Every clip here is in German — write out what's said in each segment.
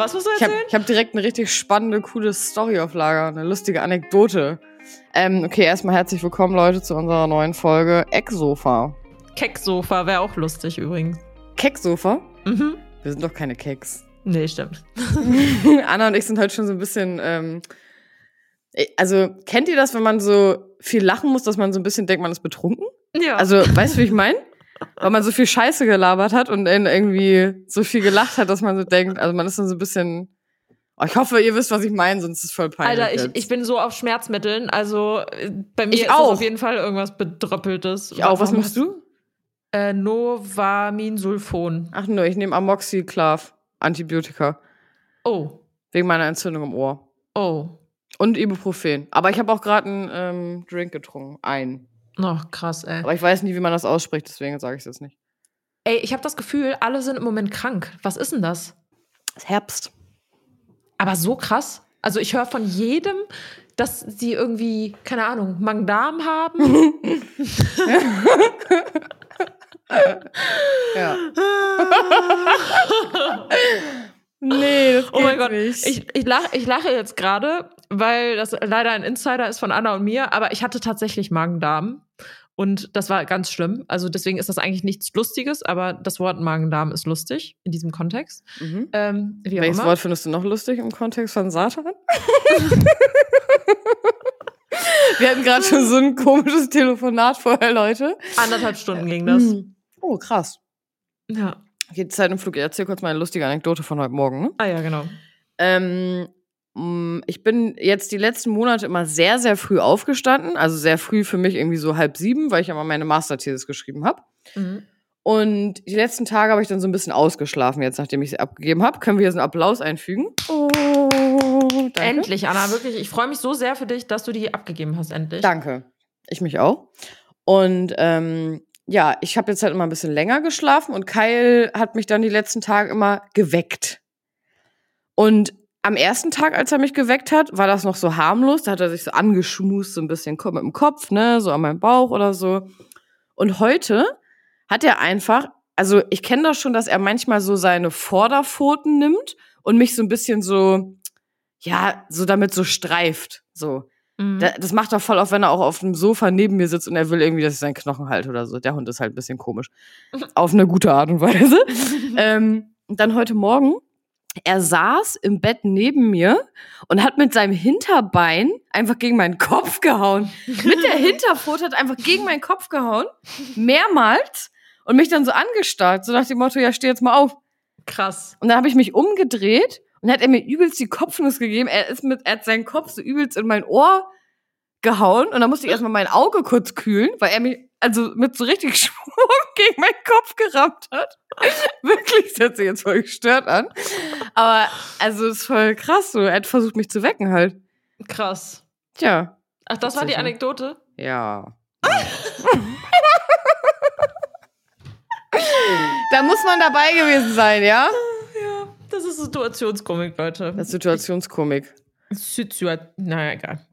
Was musst du Ich habe erzählen? ich hab direkt eine richtig spannende, coole Story auf Lager, eine lustige Anekdote. Ähm, okay, erstmal herzlich willkommen, Leute, zu unserer neuen Folge Ecksofa. Kecksofa wäre auch lustig übrigens. Kecksofa? Mhm. Wir sind doch keine Keks. Nee, stimmt. Anna und ich sind heute schon so ein bisschen. Ähm, also, kennt ihr das, wenn man so viel lachen muss, dass man so ein bisschen denkt, man ist betrunken? Ja. Also, weißt du, wie ich meine? Weil man so viel Scheiße gelabert hat und irgendwie so viel gelacht hat, dass man so denkt, also man ist dann so ein bisschen. Oh, ich hoffe, ihr wisst, was ich meine, sonst ist es voll peinlich. Alter, ich, jetzt. ich bin so auf Schmerzmitteln. Also äh, bei mir Ich ist auf jeden Fall irgendwas Bedröppeltes. Ich auch. Was machst du? Äh, Novaminsulfon. Ach nur, ich nehme Amoxiclav, Antibiotika. Oh. Wegen meiner Entzündung im Ohr. Oh. Und Ibuprofen. Aber ich habe auch gerade einen ähm, Drink getrunken. Einen. Ach, krass, ey. Aber ich weiß nie, wie man das ausspricht, deswegen sage ich es jetzt nicht. Ey, ich habe das Gefühl, alle sind im Moment krank. Was ist denn das? Es ist Herbst. Aber so krass. Also ich höre von jedem, dass sie irgendwie, keine Ahnung, Magen-Darm haben. Ja. nee, das geht Oh mein Gott, nicht. ich, ich, lache, ich lache jetzt gerade, weil das leider ein Insider ist von Anna und mir, aber ich hatte tatsächlich Magen-Darm. Und das war ganz schlimm. Also deswegen ist das eigentlich nichts Lustiges, aber das Wort Magen-Darm ist lustig in diesem Kontext. mhm. Ähm, Welches. Wort findest du noch lustig im Kontext von Satan? Wir hatten gerade schon so ein komisches Telefonat vorher, Leute. Anderthalb Stunden ging das. Mhm. Oh, krass. Ja. Okay, Zeit im Flug. Ich erzähl kurz meine lustige Anekdote von heute Morgen. Ne? Ah ja, genau. Ähm, ich bin jetzt die letzten Monate immer sehr, sehr früh aufgestanden. Also sehr früh für mich irgendwie so halb sieben, weil ich immer meine Masterthesis geschrieben habe. Mhm. Und die letzten Tage habe ich dann so ein bisschen ausgeschlafen, jetzt nachdem ich sie abgegeben habe. Können wir hier so einen Applaus einfügen? Oh, danke. Endlich, Anna, wirklich. Ich freue mich so sehr für dich, dass du die abgegeben hast, endlich. Danke. Ich mich auch. Und ähm, ja, ich habe jetzt halt immer ein bisschen länger geschlafen und Kyle hat mich dann die letzten Tage immer geweckt. Und am ersten Tag, als er mich geweckt hat, war das noch so harmlos. Da hat er sich so angeschmust, so ein bisschen mit dem Kopf, ne, so an meinem Bauch oder so. Und heute hat er einfach, also ich kenne das schon, dass er manchmal so seine Vorderpfoten nimmt und mich so ein bisschen so, ja, so damit so streift, so. Mhm. Da, das macht er voll auf, wenn er auch auf dem Sofa neben mir sitzt und er will irgendwie, dass ich seinen Knochen halte oder so. Der Hund ist halt ein bisschen komisch. auf eine gute Art und Weise. ähm, und dann heute Morgen, er saß im Bett neben mir und hat mit seinem Hinterbein einfach gegen meinen Kopf gehauen. mit der Hinterpfote hat einfach gegen meinen Kopf gehauen. Mehrmals. Und mich dann so angestarrt, so nach dem Motto, ja, steh jetzt mal auf. Krass. Und dann habe ich mich umgedreht und hat er mir übelst die Kopfnuss gegeben. Er ist mit, er hat seinen Kopf so übelst in mein Ohr gehauen und dann musste ich erstmal mein Auge kurz kühlen, weil er mich also mit so richtig Schwung gegen meinen Kopf gerammt hat. Wirklich, das hört sich jetzt voll gestört an. Aber also es ist voll krass so. Er hat versucht mich zu wecken halt. Krass. Tja, Ach, das war die. Anekdote? ja. da muss man dabei gewesen sein, ja? Ja, das ist Situationskomik, Leute. Das ist Situationskomik. Situat naja, egal.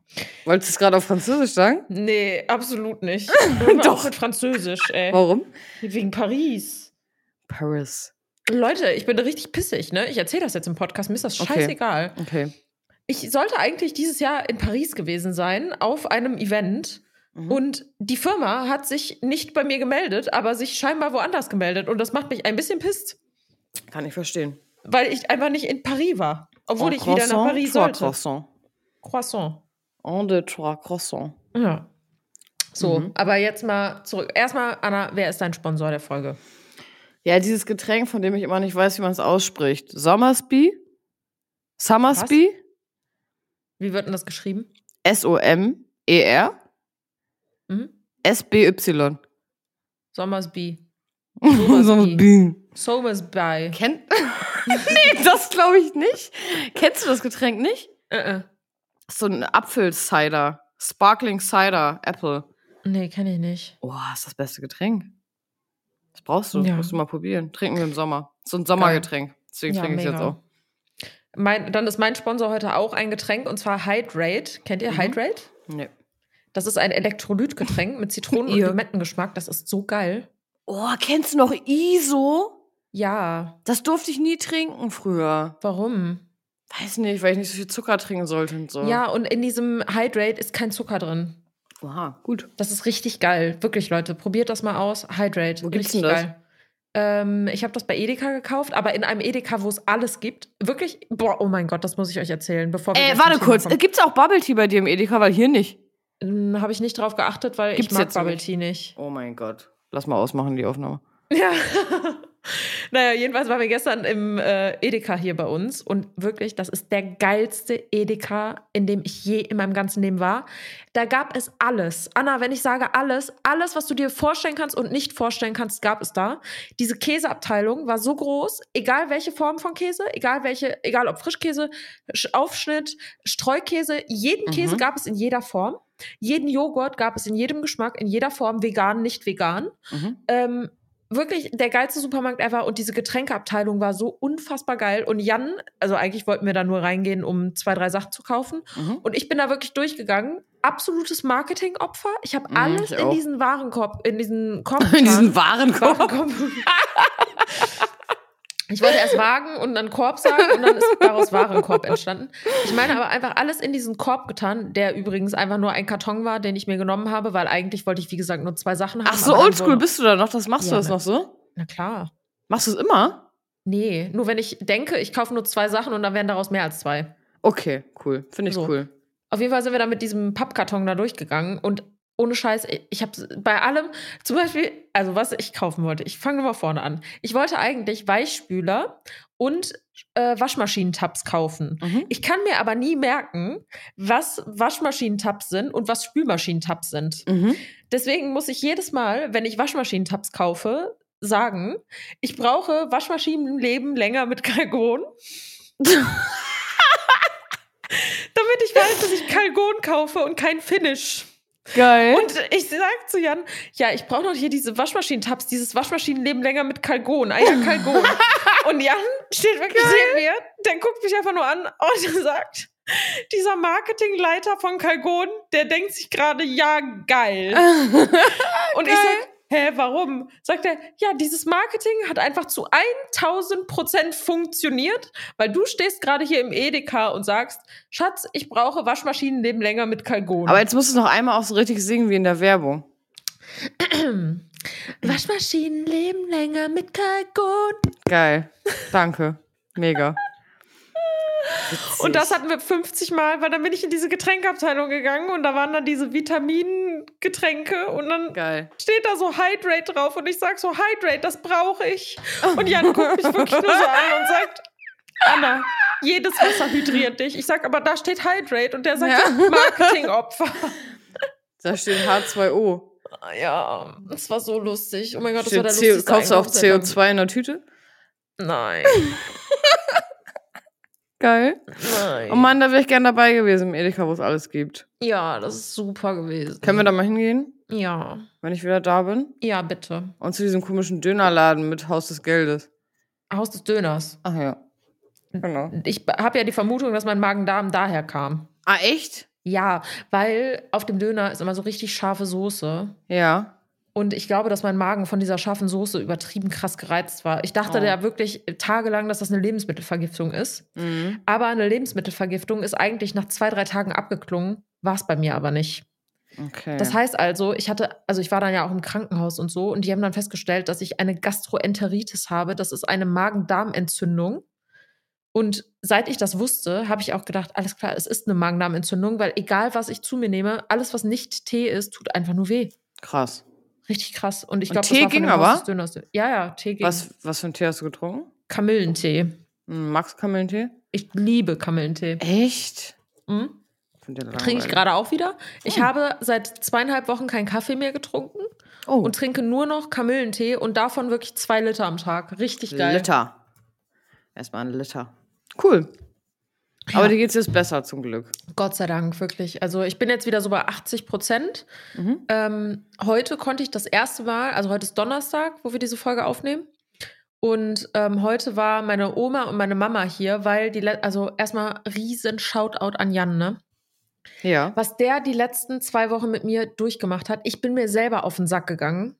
Wolltest du es gerade auf Französisch sagen? Nee, absolut nicht. Doch. Mit Französisch, ey. Warum? Wegen Paris. Paris. Leute, ich bin richtig pissig, ne? Ich erzähle das jetzt im Podcast, mir ist das Okay. scheißegal. Okay. Ich sollte eigentlich dieses Jahr in Paris gewesen sein, auf einem Event. Mhm. Und die Firma hat sich nicht bei mir gemeldet, aber sich scheinbar woanders gemeldet. Und das macht mich ein bisschen pisst, Kann ich verstehen. weil ich einfach nicht in Paris war. Obwohl En ich wieder nach Paris sollte. Croissant. Croissant. En deux, trois croissants. Ja. So, Mhm. aber jetzt mal zurück. Erstmal, Anna, wer ist dein Sponsor der Folge? Ja, dieses Getränk, von dem ich immer nicht weiß, wie man es ausspricht. Sommersby? Summersby? Wie wird denn das geschrieben? S-O-M-E-R? Mhm. S-B-Y. Sommersby. Sommersby. Somersby. Kennt. nee, das glaube ich nicht. Kennst du das Getränk nicht? Äh, äh. So ein Apfelcider. Sparkling Cider, Apple. Nee, kenne ich nicht. Oh, ist das beste Getränk. Das brauchst du. Ja. Musst du mal probieren. Trinken wir im Sommer. So ein Sommergetränk. Deswegen Ja, trinke ich es jetzt auch. Mein, dann ist mein Sponsor heute auch ein Getränk und zwar Hydrate. Kennt ihr Mhm. Hydrate? Nee. Das ist ein Elektrolytgetränk mit Zitronen- und. Limettengeschmack. Das ist so geil. Oh, kennst du noch ISO? Ja. Das durfte ich nie trinken früher. Warum? Weiß nicht, weil ich nicht so viel Zucker trinken sollte und so. Ja, und in diesem Hydrate ist kein Zucker drin. Oha, gut. Das ist richtig geil. Wirklich, Leute. Probiert das mal aus. Hydrate. Wo gibt's richtig denn das? geil. Ähm, ich habe das bei Edeka gekauft, aber in einem Edeka, wo es alles gibt. Wirklich, boah, oh mein Gott, das muss ich euch erzählen, bevor wir Äh, warte kurz. kommen. Gibt's auch Bubble Tea bei dir im Edeka? Weil hier nicht. Hm, Habe ich nicht drauf geachtet, weil Gibt's ich mag Bubble nicht. Tea nicht. Oh mein Gott. Lass mal ausmachen, die Aufnahme. Ja. naja, jedenfalls waren wir gestern im äh, Edeka hier bei uns und wirklich, das ist der geilste Edeka, in dem ich je in meinem ganzen Leben war. Da gab es alles. Anna, wenn ich sage alles, alles, was du dir vorstellen kannst und nicht vorstellen kannst, gab es da. Diese Käseabteilung war so groß, egal welche Form von Käse, egal welche, egal ob Frischkäse, Sch- Aufschnitt, Streukäse, jeden Mhm. Käse gab es in jeder Form. Jeden Joghurt gab es in jedem Geschmack, in jeder Form, vegan, nicht vegan. Mhm. Ähm, wirklich der geilste Supermarkt ever und diese Getränkeabteilung war so unfassbar geil. Und Jan, also eigentlich wollten wir da nur reingehen, um zwei, drei Sachen zu kaufen. Mhm. Und ich bin da wirklich durchgegangen. Absolutes Marketingopfer. Ich habe Mhm, alles ich in diesen Warenkorb, in diesen Korb In diesen. Warenkorb. Warenkorb. Ich wollte erst Wagen und dann Korb sagen und dann ist daraus Warenkorb entstanden. Ich meine aber einfach alles in diesen Korb getan, der übrigens einfach nur ein Karton war, den ich mir genommen habe, weil eigentlich wollte ich, wie gesagt, nur zwei Sachen haben. Ach so, oldschool bist du da noch? Das machst Ja, du das ne. noch so? Na klar. Machst du es immer? Nee, nur wenn ich denke, ich kaufe nur zwei Sachen und dann werden daraus mehr als zwei. Okay, cool. Finde ich So. cool. Auf jeden Fall sind wir dann mit diesem Pappkarton da durchgegangen und ohne Scheiß, ich habe bei allem, zum Beispiel, also was ich kaufen wollte, ich fange mal vorne an. Ich wollte eigentlich Weichspüler und äh, Waschmaschinentabs kaufen. Mhm. Ich kann mir aber nie merken, was Waschmaschinentabs sind und was Spülmaschinentabs sind. Mhm. Deswegen muss ich jedes Mal, wenn ich Waschmaschinentabs kaufe, sagen, ich brauche Waschmaschinenleben länger mit Kalgon. Damit ich weiß, dass ich Kalgon kaufe und kein Finish. Geil. Und ich sag zu Jan, ja, ich brauche noch hier diese Waschmaschinentabs, dieses Waschmaschinenleben länger mit Kalgon. Ah ja, Kalgon. und Jan steht wirklich neben mir, der guckt mich einfach nur an und sagt, dieser Marketingleiter von Kalgon, der denkt sich gerade, ja, geil. Und ich sag, hä, warum? Sagt er, ja, dieses Marketing hat einfach zu 1000 Prozent funktioniert, weil du stehst gerade hier im Edeka und sagst, Schatz, ich brauche Waschmaschinenleben länger mit Kalgon. Aber jetzt musst du noch einmal auch so richtig singen wie in der Werbung. Waschmaschinen leben länger mit Kalkon. Geil. Danke. Mega. Und das hatten wir 50 Mal, weil dann bin ich in diese Getränkeabteilung gegangen und da waren dann diese Vitamingetränke und dann Geil. steht da so Hydrate drauf und ich sag so, Hydrate, das brauche ich. Und Jan guckt mich wirklich nur so an und sagt, Anna, jedes Wasser hydriert dich. Ich sag, aber da steht Hydrate und der sagt, Ja. Marketingopfer. Da steht H2O. Ja, das war so lustig. Oh mein Gott, das Steht war der lustigste kaufst du auch Einkauf seit CO2 in der Tüte? Nein, Geil. nein. Oh Mann, da wäre ich gern dabei gewesen im Edeka, wo es alles gibt. Ja, das ist super gewesen. Können wir da mal hingehen, Ja, wenn ich wieder da bin? ja, bitte. Und zu diesem komischen Dönerladen mit Haus des Geldes. Haus des Döners. Ach ja. Genau. Ich habe ja die Vermutung, dass mein Magen-Darm daher kam. Ah, echt? Ja, weil auf dem Döner ist immer so richtig scharfe Soße. Ja. Und ich glaube, dass mein Magen von dieser scharfen Soße übertrieben krass gereizt war. Ich dachte Oh. ja wirklich tagelang, dass das eine Lebensmittelvergiftung ist. Mhm. Aber eine Lebensmittelvergiftung ist eigentlich nach zwei, drei Tagen abgeklungen. War es bei mir aber nicht. Okay. Das heißt also, ich hatte, also ich war dann ja auch im Krankenhaus und so und die haben dann festgestellt, dass ich eine Gastroenteritis habe. Das ist eine Magen-Darm-Entzündung. Und seit ich das wusste, habe ich auch gedacht, alles klar, es ist eine Magen-Darm-Entzündung, weil egal was ich zu mir nehme, alles was nicht Tee ist, tut einfach nur weh. Krass. Richtig krass. Und ich glaube, Tee das war ging aber? Ja, ja, Tee ging. Was, was für einen Tee hast du getrunken? Kamillentee. Hm, Max Kamillentee? Ich liebe Kamillentee. Echt? Mhm. Trinke ich gerade auch wieder. Ich Oh. habe seit zweieinhalb Wochen keinen Kaffee mehr getrunken. Oh, und trinke nur noch Kamillentee und davon wirklich zwei Liter am Tag. Richtig geil. Liter. Erstmal ein Liter. Cool. Ja. Aber dir geht's jetzt besser zum Glück. Gott sei Dank, wirklich. Also ich bin jetzt wieder so bei 80 Prozent. Mhm. Ähm, heute konnte ich das erste Mal, also heute ist Donnerstag, wo wir diese Folge aufnehmen. Und ähm, heute war meine Oma und meine Mama hier, weil die, also erstmal riesen Shoutout an Jan, ne? Ja. Was der die letzten zwei Wochen mit mir durchgemacht hat. Ich bin mir selber auf den Sack gegangen.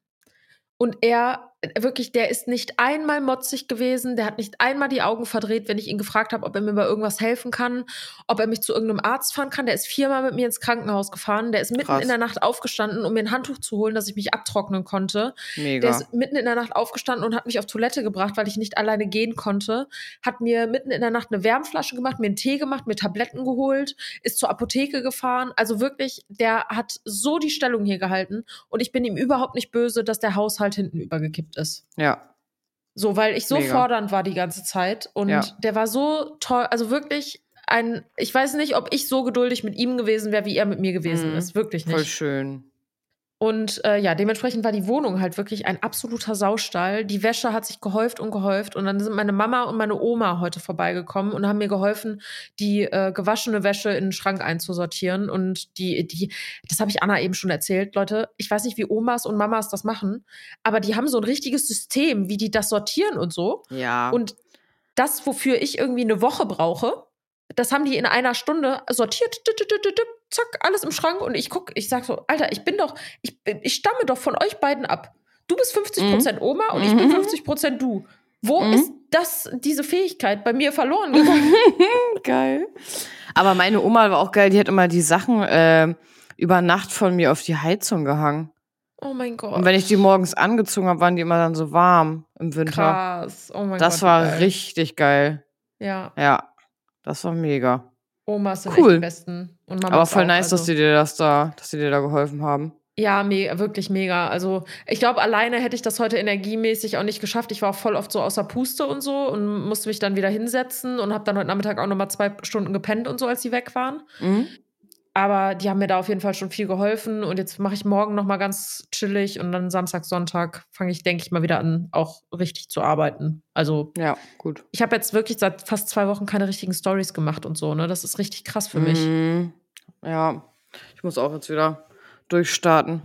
Und er, wirklich, der ist nicht einmal motzig gewesen, der hat nicht einmal die Augen verdreht, wenn ich ihn gefragt habe, ob er mir bei irgendwas helfen kann, ob er mich zu irgendeinem Arzt fahren kann. Der ist viermal mit mir ins Krankenhaus gefahren, der ist mitten Krass. in der Nacht aufgestanden, um mir ein Handtuch zu holen, dass ich mich abtrocknen konnte. Der Mega. ist mitten in der Nacht aufgestanden und hat mich auf Toilette gebracht, weil ich nicht alleine gehen konnte. Hat mir mitten in der Nacht eine Wärmflasche gemacht, mir einen Tee gemacht, mir Tabletten geholt, ist zur Apotheke gefahren. Also wirklich, der hat so die Stellung hier gehalten und ich bin ihm überhaupt nicht böse, dass der Haushalt hinten übergekippt ist. Ja. So, weil ich so Mega. fordernd war die ganze Zeit und Ja. der war so toll, also wirklich ein, ich weiß nicht, ob ich so geduldig mit ihm gewesen wäre, wie er mit mir gewesen Mhm. ist. Wirklich nicht. Voll schön. Und äh, ja, dementsprechend war die Wohnung halt wirklich ein absoluter Saustall. Die Wäsche hat sich gehäuft und gehäuft. Und dann sind meine Mama und meine Oma heute vorbeigekommen und haben mir geholfen, die äh, gewaschene Wäsche in den Schrank einzusortieren. Und die, die, das habe ich Anna eben schon erzählt, Leute. Ich weiß nicht, wie Omas und Mamas das machen, aber die haben so ein richtiges System, wie die das sortieren und so. Ja. Und das, wofür ich irgendwie eine Woche brauche, das haben die in einer Stunde sortiert. Zack, alles im Schrank. Und ich gucke, ich sag so, Alter, ich bin doch, ich, ich stamme doch von euch beiden ab. Du bist 50% Oma und ich bin Mhm. 50% du. Wo Mhm. ist das, diese Fähigkeit bei mir verloren gegangen? geil. Aber meine Oma war auch geil, die hat immer die Sachen äh, über Nacht von mir auf die Heizung gehangen. oh mein Gott. Und wenn ich die morgens angezogen habe, waren die immer dann so warm im Winter. Krass. Oh mein das Gott. war wie geil. richtig geil. Ja, Ja, das war mega. Omas sind Cool. echt die besten. Und Mamas Aber voll auch, nice, dass also. die dir das da, dass die dir da geholfen haben. Ja, me wirklich mega. Also ich glaube, alleine hätte ich das heute energiemäßig auch nicht geschafft. Ich war auch voll oft so außer Puste und so und musste mich dann wieder hinsetzen und habe dann heute Nachmittag auch noch mal zwei Stunden gepennt und so, als sie weg waren. Mhm. Aber die haben mir da auf jeden Fall schon viel geholfen und jetzt mache ich morgen noch mal ganz chillig und dann Samstag, Sonntag fange ich, denke ich mal, wieder an, auch richtig zu arbeiten. Also Ja, gut. ich habe jetzt wirklich seit fast zwei Wochen keine richtigen Stories gemacht und so. Ne, das ist richtig krass für mich. Mhm. Ja, ich muss auch jetzt wieder durchstarten.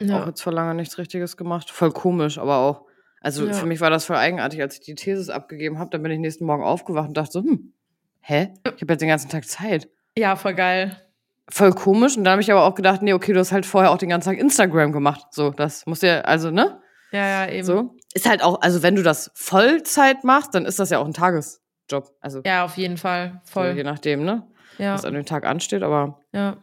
Auch Ja. jetzt vor lange nichts Richtiges gemacht. Voll komisch, aber auch. Also Ja. für mich war das voll eigenartig, als ich die Thesis abgegeben habe. Dann bin ich nächsten Morgen aufgewacht und dachte so, hm, hä? Ich habe jetzt den ganzen Tag Zeit. ja, voll geil. Voll komisch. Und dann habe ich aber auch gedacht, nee, okay, du hast halt vorher auch den ganzen Tag Instagram gemacht. So, das muss ja, also, ne? Ja, ja, eben. So. Ist halt auch, also wenn du das Vollzeit machst, dann ist das ja auch ein Tagesjob. Also Ja, auf jeden Fall. so, Voll. je nachdem, ne? ja, Was an dem Tag ansteht, aber ja,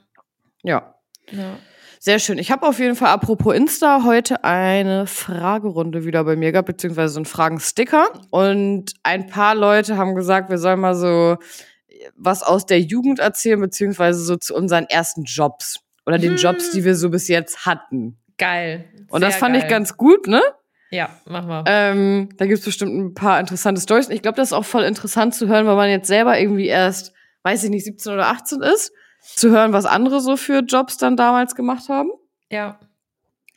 ja. ja. Sehr schön. Ich habe auf jeden Fall, apropos Insta, heute eine Fragerunde wieder bei mir gehabt, beziehungsweise so einen Fragensticker. Und ein paar Leute haben gesagt, wir sollen mal so was aus der Jugend erzählen, beziehungsweise so zu unseren ersten Jobs. Oder den Hm. Jobs, die wir so bis jetzt hatten. Geil. Und Sehr das fand geil. ich ganz gut, ne? Ja, mach mal. Ähm, da gibt's bestimmt ein paar interessante Stories. Und ich glaube, das ist auch voll interessant zu hören, weil man jetzt selber irgendwie erst, weiß ich nicht, 17 oder 18 ist. Zu hören, was andere so für Jobs dann damals gemacht haben. ja.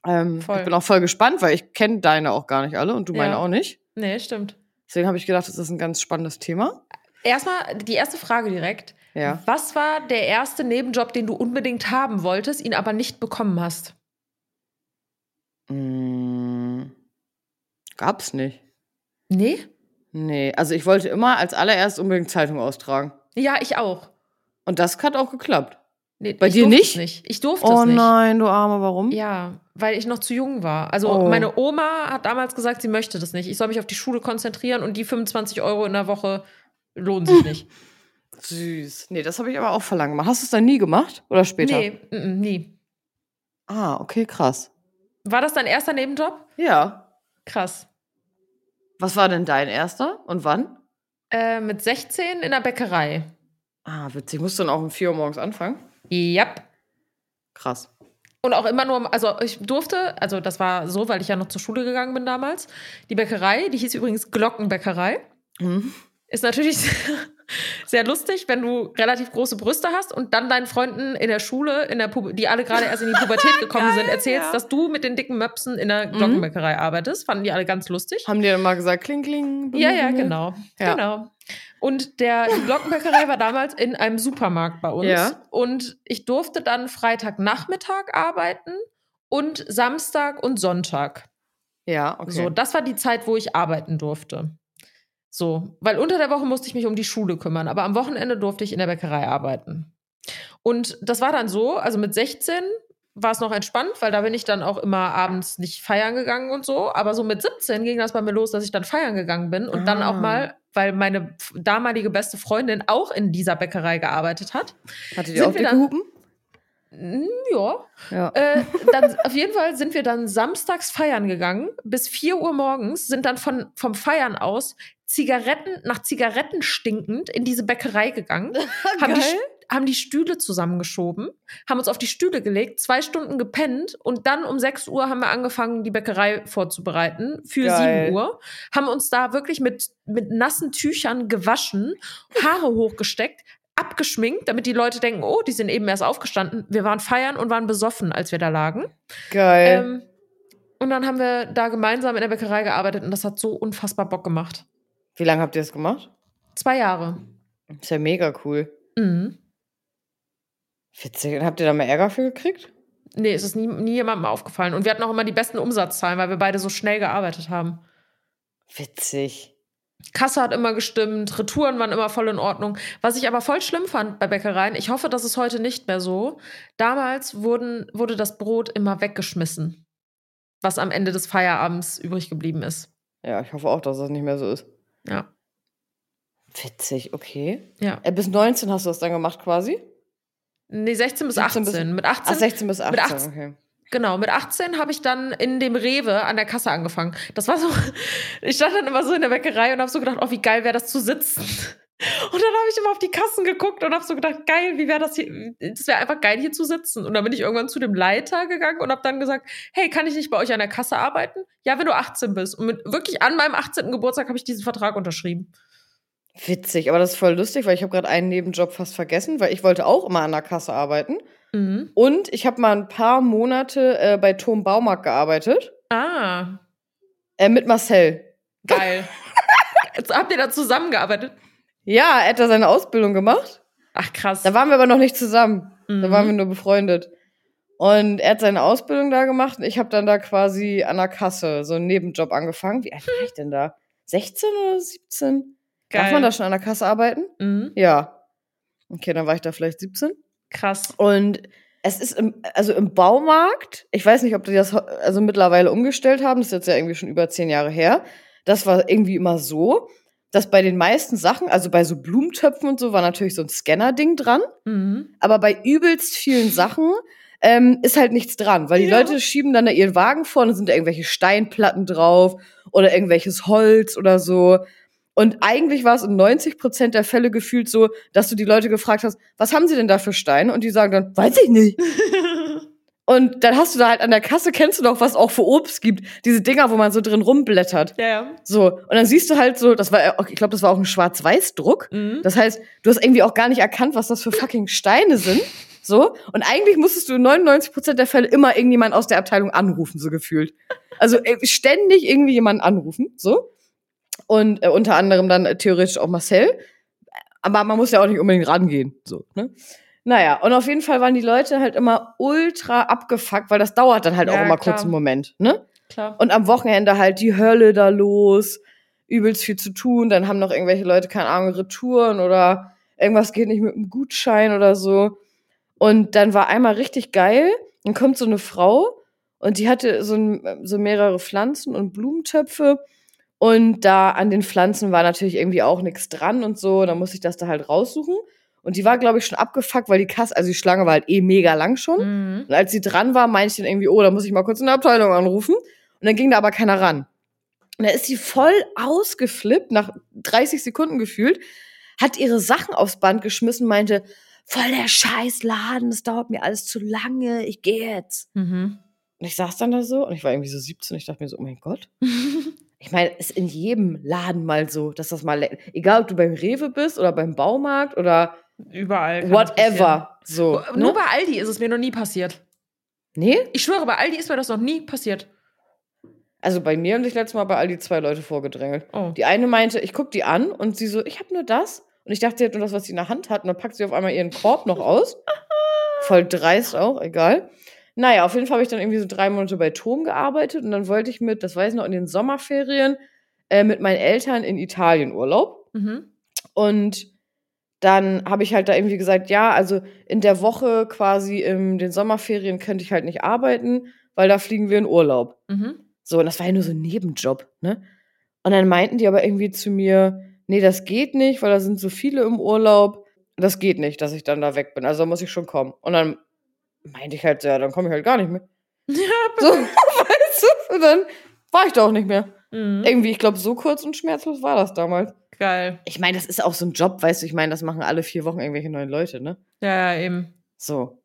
Ähm, Voll. Ich bin auch voll gespannt, weil ich kenne deine auch gar nicht alle und du meine Ja. auch nicht. Nee, stimmt. Deswegen habe ich gedacht, das ist ein ganz spannendes Thema. Erstmal die erste Frage direkt. Ja. Was war der erste Nebenjob, den du unbedingt haben wolltest, ihn aber nicht bekommen hast? Mm, gab's nicht. Nee? Nee, also ich wollte immer als allererst unbedingt Zeitung austragen. Ja, ich auch. Und das hat auch geklappt. Nee, Bei ich dir nicht? Nicht? Ich durfte Oh es nicht. nein, du Arme, warum? Ja, weil ich noch zu jung war. Also Oh. meine Oma hat damals gesagt, sie möchte das nicht. Ich soll mich auf die Schule konzentrieren und die 25 Euro in der Woche lohnen sich nicht. Süß. Nee, das habe ich aber auch verlangt gemacht. Hast du es dann nie gemacht? Oder später? Nee, mm, mm, nie. Ah, okay, krass. War das dein erster Nebenjob? Ja. Krass. Was war denn dein erster und wann? Äh, mit 16 in der Bäckerei. Ah, witzig. Musst du dann auch um 4 Uhr morgens anfangen? Yep. Krass. Und auch immer nur, also ich durfte, also das war so, weil ich ja noch zur Schule gegangen bin damals. Die Bäckerei, die hieß übrigens Glockenbäckerei. Mhm. Ist natürlich sehr lustig, wenn du relativ große Brüste hast und dann deinen Freunden in der Schule, in der Pu die alle gerade erst in die Pubertät gekommen Geil, sind, erzählst, ja. dass du mit den dicken Möpsen in der Glockenbäckerei arbeitest. Fanden die alle ganz lustig. Haben die dann mal gesagt, kling, kling? Ja, ja, bimmel? genau. Ja. Genau. Und der, die Glockenbäckerei war damals in einem Supermarkt bei uns. Ja. Und ich durfte dann Freitagnachmittag arbeiten und Samstag und Sonntag. Ja, okay. So, das war die Zeit, wo ich arbeiten durfte. So, weil unter der Woche musste ich mich um die Schule kümmern, aber am Wochenende durfte ich in der Bäckerei arbeiten. Und das war dann so, also mit 16 war es noch entspannt, weil da bin ich dann auch immer abends nicht feiern gegangen und so. Aber so mit 17 ging das bei mir los, dass ich dann feiern gegangen bin und dann auch Ah. mal, weil meine damalige beste Freundin auch in dieser Bäckerei gearbeitet hat. Ihr Sind auch dicke dann- Hupen? Mm, Ja. Ja. Äh, dann, auf jeden Fall sind wir dann samstags feiern gegangen. Bis 4 Uhr morgens sind dann von, vom Feiern aus Zigaretten, nach Zigaretten stinkend in diese Bäckerei gegangen. haben, die, haben die Stühle zusammengeschoben, haben uns auf die Stühle gelegt, zwei Stunden gepennt und dann um 6 Uhr haben wir angefangen, die Bäckerei vorzubereiten für Geil. 7 Uhr. Haben uns da wirklich mit, mit nassen Tüchern gewaschen, Haare hochgesteckt, abgeschminkt, damit die Leute denken, oh, die sind eben erst aufgestanden. Wir waren feiern und waren besoffen, als wir da lagen. Geil. Ähm, und dann haben wir da gemeinsam in der Bäckerei gearbeitet und das hat so unfassbar Bock gemacht. Wie lange habt ihr das gemacht? Zwei Jahre. Ist ja mega cool. Mhm. Witzig. Und habt ihr da mal Ärger für gekriegt? Nee, es ist nie, nie jemandem aufgefallen. Und wir hatten auch immer die besten Umsatzzahlen, weil wir beide so schnell gearbeitet haben. Witzig. Kasse hat immer gestimmt, Retouren waren immer voll in Ordnung. Was ich aber voll schlimm fand bei Bäckereien, ich hoffe, das ist heute nicht mehr so. Damals wurden, wurde das Brot immer weggeschmissen, was am Ende des Feierabends übrig geblieben ist. Ja, ich hoffe auch, dass das nicht mehr so ist. Ja. Witzig, okay. Ja. Äh, bis 19 hast du das dann gemacht quasi? Nee, 16 bis 17 18. bis- mit 18, Ach, 16 bis 18, 18. okay. Genau, mit 18 habe ich dann in dem Rewe an der Kasse angefangen. Das war so, ich stand dann immer so in der Bäckerei und habe so gedacht, oh, wie geil wäre das zu sitzen. Und dann habe ich immer auf die Kassen geguckt und habe so gedacht, geil, wie wäre das hier? Das wäre einfach geil, hier zu sitzen. Und dann bin ich irgendwann zu dem Leiter gegangen und habe dann gesagt, hey, kann ich nicht bei euch an der Kasse arbeiten? Ja, wenn du 18 bist. Und mit, wirklich an meinem 18. Geburtstag habe ich diesen Vertrag unterschrieben. Witzig, aber das ist voll lustig, weil ich habe gerade einen Nebenjob fast vergessen, weil ich wollte auch immer an der Kasse arbeiten. Mhm. Und ich habe mal ein paar Monate äh, bei Tom Baumarkt gearbeitet. Ah, Äh, mit Marcel. geil. Jetzt habt ihr da zusammengearbeitet? Ja, er hat da seine Ausbildung gemacht. Ach, krass. Da waren wir aber noch nicht zusammen. Da Mhm. waren wir nur befreundet. Und er hat seine Ausbildung da gemacht und ich habe dann da quasi an der Kasse so einen Nebenjob angefangen. Wie alt war ich denn da? 16 oder 17? Darf Geil. man da schon an der Kasse arbeiten? Mhm. Ja. Okay, dann war ich da vielleicht 17. Krass. Und es ist im, also im Baumarkt, ich weiß nicht, ob die das also mittlerweile umgestellt haben, das ist jetzt ja irgendwie schon über zehn Jahre her. Das war irgendwie immer so, dass bei den meisten Sachen, also bei so Blumentöpfen und so, war natürlich so ein Scanner-Ding dran. Mhm. Aber bei übelst vielen Sachen ähm, ist halt nichts dran, weil die Ja. Leute schieben dann da ihren Wagen vor und sind da irgendwelche Steinplatten drauf oder irgendwelches Holz oder so. Und eigentlich war es in 90 Prozent der Fälle gefühlt so, dass du die Leute gefragt hast, was haben sie denn da für Steine? Und die sagen dann, weiß ich nicht. Und dann hast du da halt an der Kasse, kennst du doch, was auch für Obst gibt. Diese Dinger, wo man so drin rumblättert. ja, ja. So. Und dann siehst du halt so, das war, ich glaube, das war auch ein Schwarz-Weiß-Druck. Mhm. Das heißt, du hast irgendwie auch gar nicht erkannt, was das für fucking Steine sind. So. Und eigentlich musstest du in 99% der Fälle immer irgendjemand aus der Abteilung anrufen, so gefühlt. Also ständig irgendwie jemanden anrufen, so. Und äh, unter anderem dann äh, theoretisch auch Marcel. Aber man muss ja auch nicht unbedingt rangehen, so, ne? Naja, und auf jeden Fall waren die Leute halt immer ultra abgefuckt, weil das dauert dann halt Ja, auch immer klar. kurz einen Moment, ne? Klar. Und am Wochenende halt die Hölle da los, übelst viel zu tun. Dann haben noch irgendwelche Leute, keine Ahnung, Retouren oder irgendwas geht nicht mit einem Gutschein oder so. Und dann war einmal richtig geil. Dann kommt so eine Frau und die hatte so, ein, so mehrere Pflanzen und Blumentöpfe. Und da an den Pflanzen war natürlich irgendwie auch nichts dran und so. Da musste ich das da halt raussuchen. Und die war, glaube ich, schon abgefuckt, weil die Kasse, also die Schlange war halt eh mega lang schon. Mhm. Und als sie dran war, meinte ich dann irgendwie, oh, da muss ich mal kurz in der Abteilung anrufen. Und dann ging da aber keiner ran. Und da ist sie voll ausgeflippt, nach 30 Sekunden gefühlt, hat ihre Sachen aufs Band geschmissen, meinte, voll der Scheißladen, das dauert mir alles zu lange, ich gehe jetzt. Mhm. Und ich saß dann da so und ich war irgendwie so 17 ich dachte mir so, oh mein Gott. Ich meine, ist in jedem Laden mal so, dass das mal, egal ob du beim Rewe bist oder beim Baumarkt oder Überall. whatever, so. Nur Ne? bei Aldi ist es mir noch nie passiert. Nee? Ich schwöre, bei Aldi ist mir das noch nie passiert. Also bei mir haben sich letztes Mal bei Aldi zwei Leute vorgedrängelt. Oh. Die eine meinte, ich guck die an und sie so, ich habe nur das. Und ich dachte, sie hat nur das, was sie in der Hand hat. Und dann packt sie auf einmal ihren Korb noch aus. Voll dreist auch, egal. Naja, auf jeden Fall habe ich dann irgendwie so drei Monate bei Tom gearbeitet und dann wollte ich mit, das weiß ich noch, in den Sommerferien äh, mit meinen Eltern in Italien Urlaub. Mhm. Und dann habe ich halt da irgendwie gesagt, ja, also in der Woche quasi in den Sommerferien könnte ich halt nicht arbeiten, weil da fliegen wir in Urlaub. Mhm. So, und das war ja nur so ein Nebenjob, ne? Und dann meinten die aber irgendwie zu mir, nee, das geht nicht, weil da sind so viele im Urlaub. Das geht nicht, dass ich dann da weg bin. Also da muss ich schon kommen. Und dann meinte ich halt, ja, dann komme ich halt gar nicht mehr. Ja, So, weißt du? Und dann war ich da auch nicht mehr. mhm. Irgendwie, ich glaube, so kurz und schmerzlos war das damals. geil. Ich meine, das ist auch so ein Job, weißt du, ich meine, das machen alle vier Wochen irgendwelche neuen Leute, ne? Ja, ja, eben. So.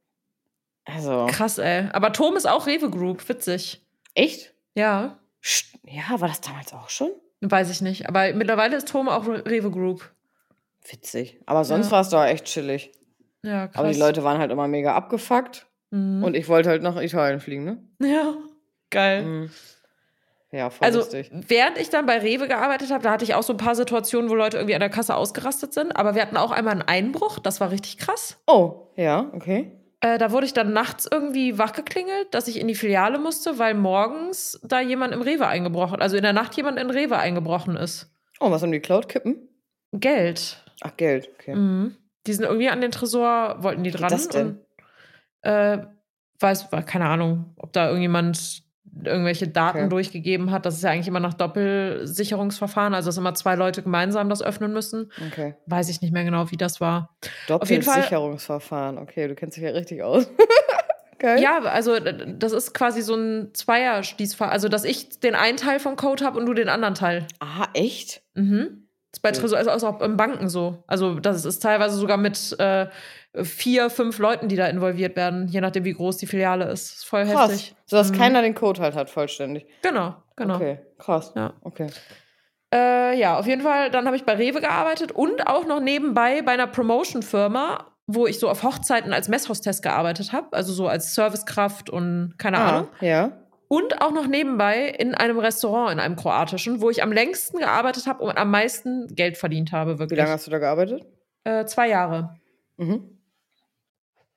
Also. Krass, ey. Aber Tom ist auch Rewe Group, witzig. Echt? Ja, Ja, war das damals auch schon? weiß ich nicht. Aber mittlerweile ist Tom auch Re- Rewe Group. Witzig. Aber sonst Ja. war es da echt chillig. Ja, krass. Aber die Leute waren halt immer mega abgefuckt. Mhm. Und ich wollte halt nach Italien fliegen, ne? ja, geil. Mhm. Ja, voll Also, lustig. während ich dann bei Rewe gearbeitet habe, da hatte ich auch so ein paar Situationen, wo Leute irgendwie an der Kasse ausgerastet sind. Aber wir hatten auch einmal einen Einbruch, das war richtig krass. Oh, ja, okay. Äh, da wurde ich dann nachts irgendwie wachgeklingelt, dass ich in die Filiale musste, weil morgens da jemand im Rewe eingebrochen, also in der Nacht jemand in Rewe eingebrochen ist. Oh, was haben die geklaut? Kippen? Geld. Ach, Geld, okay. Mhm. Die sind irgendwie an den Tresor, wollten die dran. das denn? Und, äh, weiß, war keine Ahnung, ob da irgendjemand irgendwelche Daten Okay. durchgegeben hat. Das ist ja eigentlich immer nach Doppelsicherungsverfahren, also dass immer zwei Leute gemeinsam das öffnen müssen. Okay. Weiß ich nicht mehr genau, wie das war. Doppelsicherungsverfahren. Okay, du kennst dich ja richtig aus. Geil. Ja, also das ist quasi so ein Zweier-Schließfach. Also, dass ich den einen Teil vom Code habe und du den anderen Teil. Ah, echt? Mhm. Das ist bei. Tresor ist auch im Banken so. Also, das ist teilweise sogar mit äh, vier, fünf Leuten, die da involviert werden, je nachdem, wie groß die Filiale ist. ist voll Krass. heftig. So dass Mhm. keiner den Code halt hat, vollständig. Genau, genau. Okay, krass. Ja. Okay. Äh, ja, auf jeden Fall, dann habe ich bei Rewe gearbeitet und auch noch nebenbei bei einer Promotion-Firma, wo ich so auf Hochzeiten als Messhostess gearbeitet habe, also so als Servicekraft und keine Ahnung. Ah, ja. Und auch noch nebenbei in einem Restaurant, in einem kroatischen, wo ich am längsten gearbeitet habe und am meisten Geld verdient habe, Wie wirklich. lange hast du da gearbeitet? Äh, zwei Jahre. Mhm.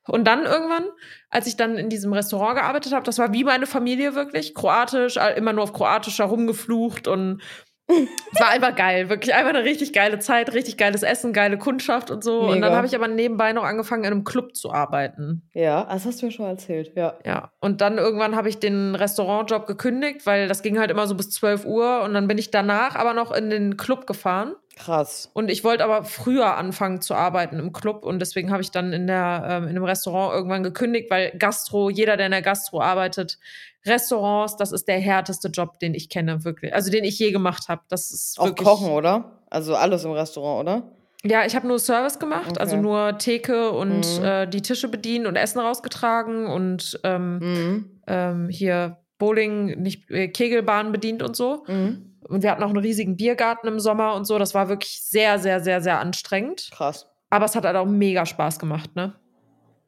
Und dann irgendwann, als ich dann in diesem Restaurant gearbeitet habe, das war wie meine Familie wirklich, kroatisch, immer nur auf kroatisch herumgeflucht und es war einfach geil, wirklich einfach eine richtig geile Zeit, richtig geiles Essen, geile Kundschaft und so. Und Mega. dann habe ich aber nebenbei noch angefangen, in einem Club zu arbeiten. Ja, das hast du mir schon erzählt, ja. Ja, und dann irgendwann habe ich den Restaurantjob gekündigt, weil das ging halt immer so bis 12 Uhr und dann bin ich danach aber noch in den Club gefahren. Krass. Und ich wollte aber früher anfangen zu arbeiten im Club und deswegen habe ich dann in, der, ähm, in einem Restaurant irgendwann gekündigt, weil Gastro, jeder, der in der Gastro arbeitet, Restaurants, das ist der härteste Job, den ich kenne, wirklich. Also den ich je gemacht habe. Das ist Auch kochen, oder? Also alles im Restaurant, oder? Ja, ich habe nur Service gemacht, Okay. also nur Theke und Mhm. äh, die Tische bedient und Essen rausgetragen und ähm, Mhm. ähm, hier Bowling, nicht äh, Kegelbahn bedient und so. Mhm. Und wir hatten auch einen riesigen Biergarten im Sommer und so. Das war wirklich sehr, sehr, sehr, sehr anstrengend. Krass. Aber es hat halt auch mega Spaß gemacht, ne?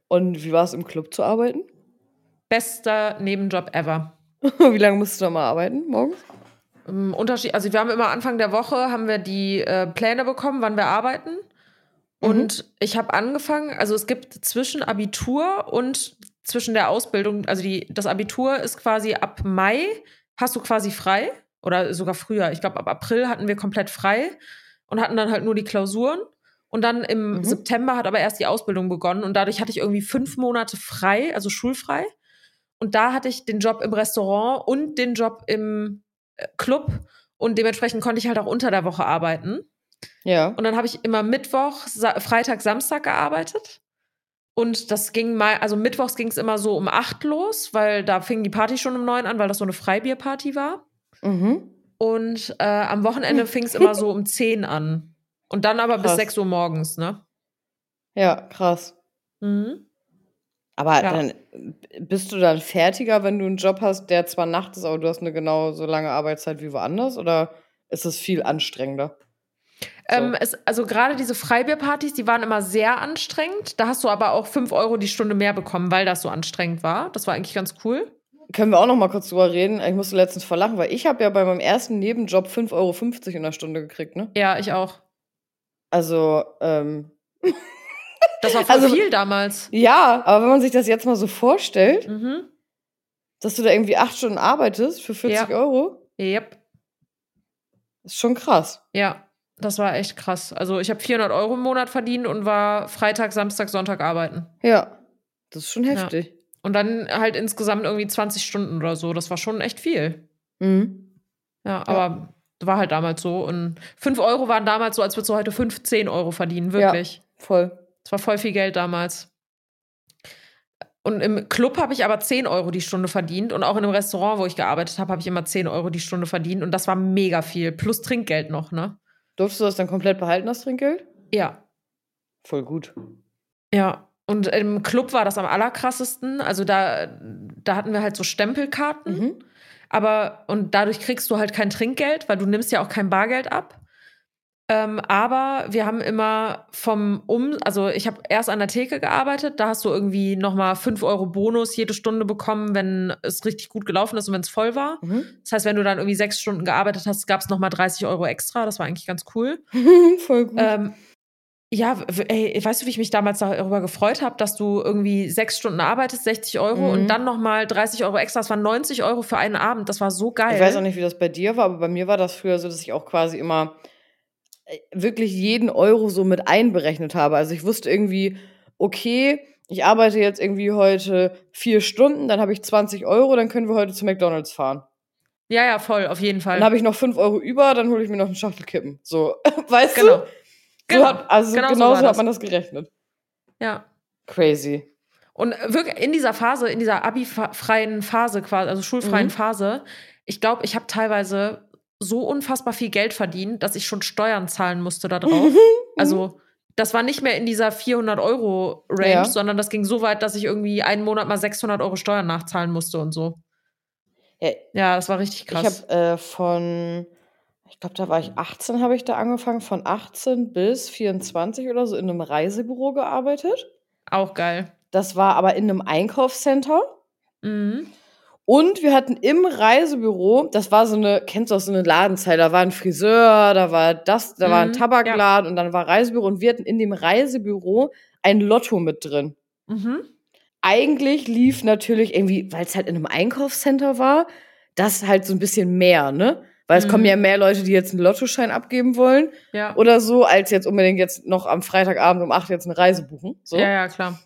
Und wie war es im Club zu arbeiten? Bester Nebenjob ever. wie lange musst du da mal arbeiten morgens? Im Unterschied, also wir haben immer Anfang der Woche haben wir die äh, Pläne bekommen, wann wir arbeiten. Und ich habe angefangen, also es gibt zwischen Abitur und zwischen der Ausbildung, also die, das Abitur ist quasi ab Mai hast du quasi frei oder sogar früher. Ich glaube, ab April hatten wir komplett frei und hatten dann halt nur die Klausuren. Und dann im Mhm. September hat aber erst die Ausbildung begonnen und dadurch hatte ich irgendwie fünf Monate frei, also schulfrei. Und da hatte ich den Job im Restaurant und den Job im äh, Club und dementsprechend konnte ich halt auch unter der Woche arbeiten. Ja. Und dann habe ich immer Mittwoch, Sa Freitag, Samstag gearbeitet. Und das ging mal, also mittwochs ging es immer so um acht los, weil da fing die Party schon um neun an, weil das so eine Freibierparty war. Mhm. Und äh, am Wochenende fing es immer so um zehn an. Und dann aber bis Krass. sechs Uhr morgens, ne? Ja, krass. Mhm. Aber Ja. dann bist du dann fertiger, wenn du einen Job hast, der zwar Nacht ist, aber du hast eine genau so lange Arbeitszeit wie woanders? Oder ist es viel anstrengender? So. Ähm, es, also gerade diese Freibierpartys, die waren immer sehr anstrengend. Da hast du aber auch fünf Euro die Stunde mehr bekommen, weil das so anstrengend war. Das war eigentlich ganz cool. Können wir auch noch mal kurz drüber reden? Ich musste letztens verlachen, weil ich habe ja bei meinem ersten Nebenjob 5,50 Euro in der Stunde gekriegt, ne? Ja, ich auch. Also, ähm, Das war voll Also- viel damals. ja, aber wenn man sich das jetzt mal so vorstellt, Mhm. dass du da irgendwie acht Stunden arbeitest für 40 Ja. Euro, Yep. ist schon krass. Ja. das war echt krass. Also ich habe 400 Euro im Monat verdient und war Freitag, Samstag, Sonntag arbeiten. Ja, das ist schon heftig. Ja. Und dann halt insgesamt irgendwie 20 Stunden oder so. Das war schon echt viel. Mhm. Ja, aber ja. war halt damals so. Und 5 Euro waren damals so, als würdest du heute 15 Euro verdienen, wirklich. Ja, voll. Das war voll viel Geld damals. Und im Club habe ich aber 10 Euro die Stunde verdient. Und auch in einem Restaurant, wo ich gearbeitet habe, habe ich immer 10 Euro die Stunde verdient. Und das war mega viel. Plus Trinkgeld noch, ne? Durftest du das dann komplett behalten, das Trinkgeld? Ja. Voll gut. Ja. Und im Club war das am allerkrassesten. Also da, da hatten wir halt so Stempelkarten. Mhm. Aber, und dadurch kriegst du halt kein Trinkgeld, weil du nimmst ja auch kein Bargeld ab. Ähm, aber wir haben immer vom Um, also ich habe erst an der Theke gearbeitet, da hast du irgendwie nochmal 5 Euro Bonus jede Stunde bekommen, wenn es richtig gut gelaufen ist und wenn es voll war. Mhm. Das heißt, wenn du dann irgendwie sechs Stunden gearbeitet hast, gab es nochmal 30 Euro extra. Das war eigentlich ganz cool. voll gut. Ähm, ja, ey, weißt du, wie ich mich damals darüber gefreut habe, dass du irgendwie sechs Stunden arbeitest, 60 Euro mhm. und dann nochmal 30 Euro extra. Das waren 90 Euro für einen Abend. Das war so geil. Ich weiß auch nicht, wie das bei dir war, aber bei mir war das früher so, dass ich auch quasi immer wirklich jeden Euro so mit einberechnet habe. Also ich wusste irgendwie, okay, ich arbeite jetzt irgendwie heute vier Stunden, dann habe ich 20 Euro, dann können wir heute zu McDonalds fahren. Ja, ja, voll, auf jeden Fall. Dann habe ich noch fünf Euro über, dann hole ich mir noch einen Schachtelkippen. So, weißt genau. du? Genau. So hat, also genau, genauso so hat man das gerechnet. Ja. Crazy. Und wirklich in dieser Phase, in dieser abi-freien Phase quasi, also schulfreien mhm. Phase, ich glaube, ich habe teilweise so unfassbar viel Geld verdient, dass ich schon Steuern zahlen musste da drauf. also das war nicht mehr in dieser 400 Euro Range, ja. sondern das ging so weit, dass ich irgendwie einen Monat mal 600 Euro Steuern nachzahlen musste und so. Ja, ja das war richtig krass. Ich habe äh, von, ich glaube, da war ich 18, habe ich da angefangen, von 18 bis 24 oder so in einem Reisebüro gearbeitet. Auch geil. Das war aber in einem Einkaufscenter. Mhm. Und wir hatten im Reisebüro, das war so eine, kennst du auch so eine Ladenzeit, da war ein Friseur, da war das, da mhm, war ein mhm, Tabakladen ja. und dann war Reisebüro und wir hatten in dem Reisebüro ein Lotto mit drin. Mhm. Eigentlich lief natürlich irgendwie, weil es halt in einem Einkaufscenter war, das halt so ein bisschen mehr, ne? Weil es mhm. kommen ja mehr Leute, die jetzt einen Lottoschein abgeben wollen ja. oder so, als jetzt unbedingt jetzt noch am Freitagabend um 8 jetzt eine Reise buchen. So. Ja, ja, klar.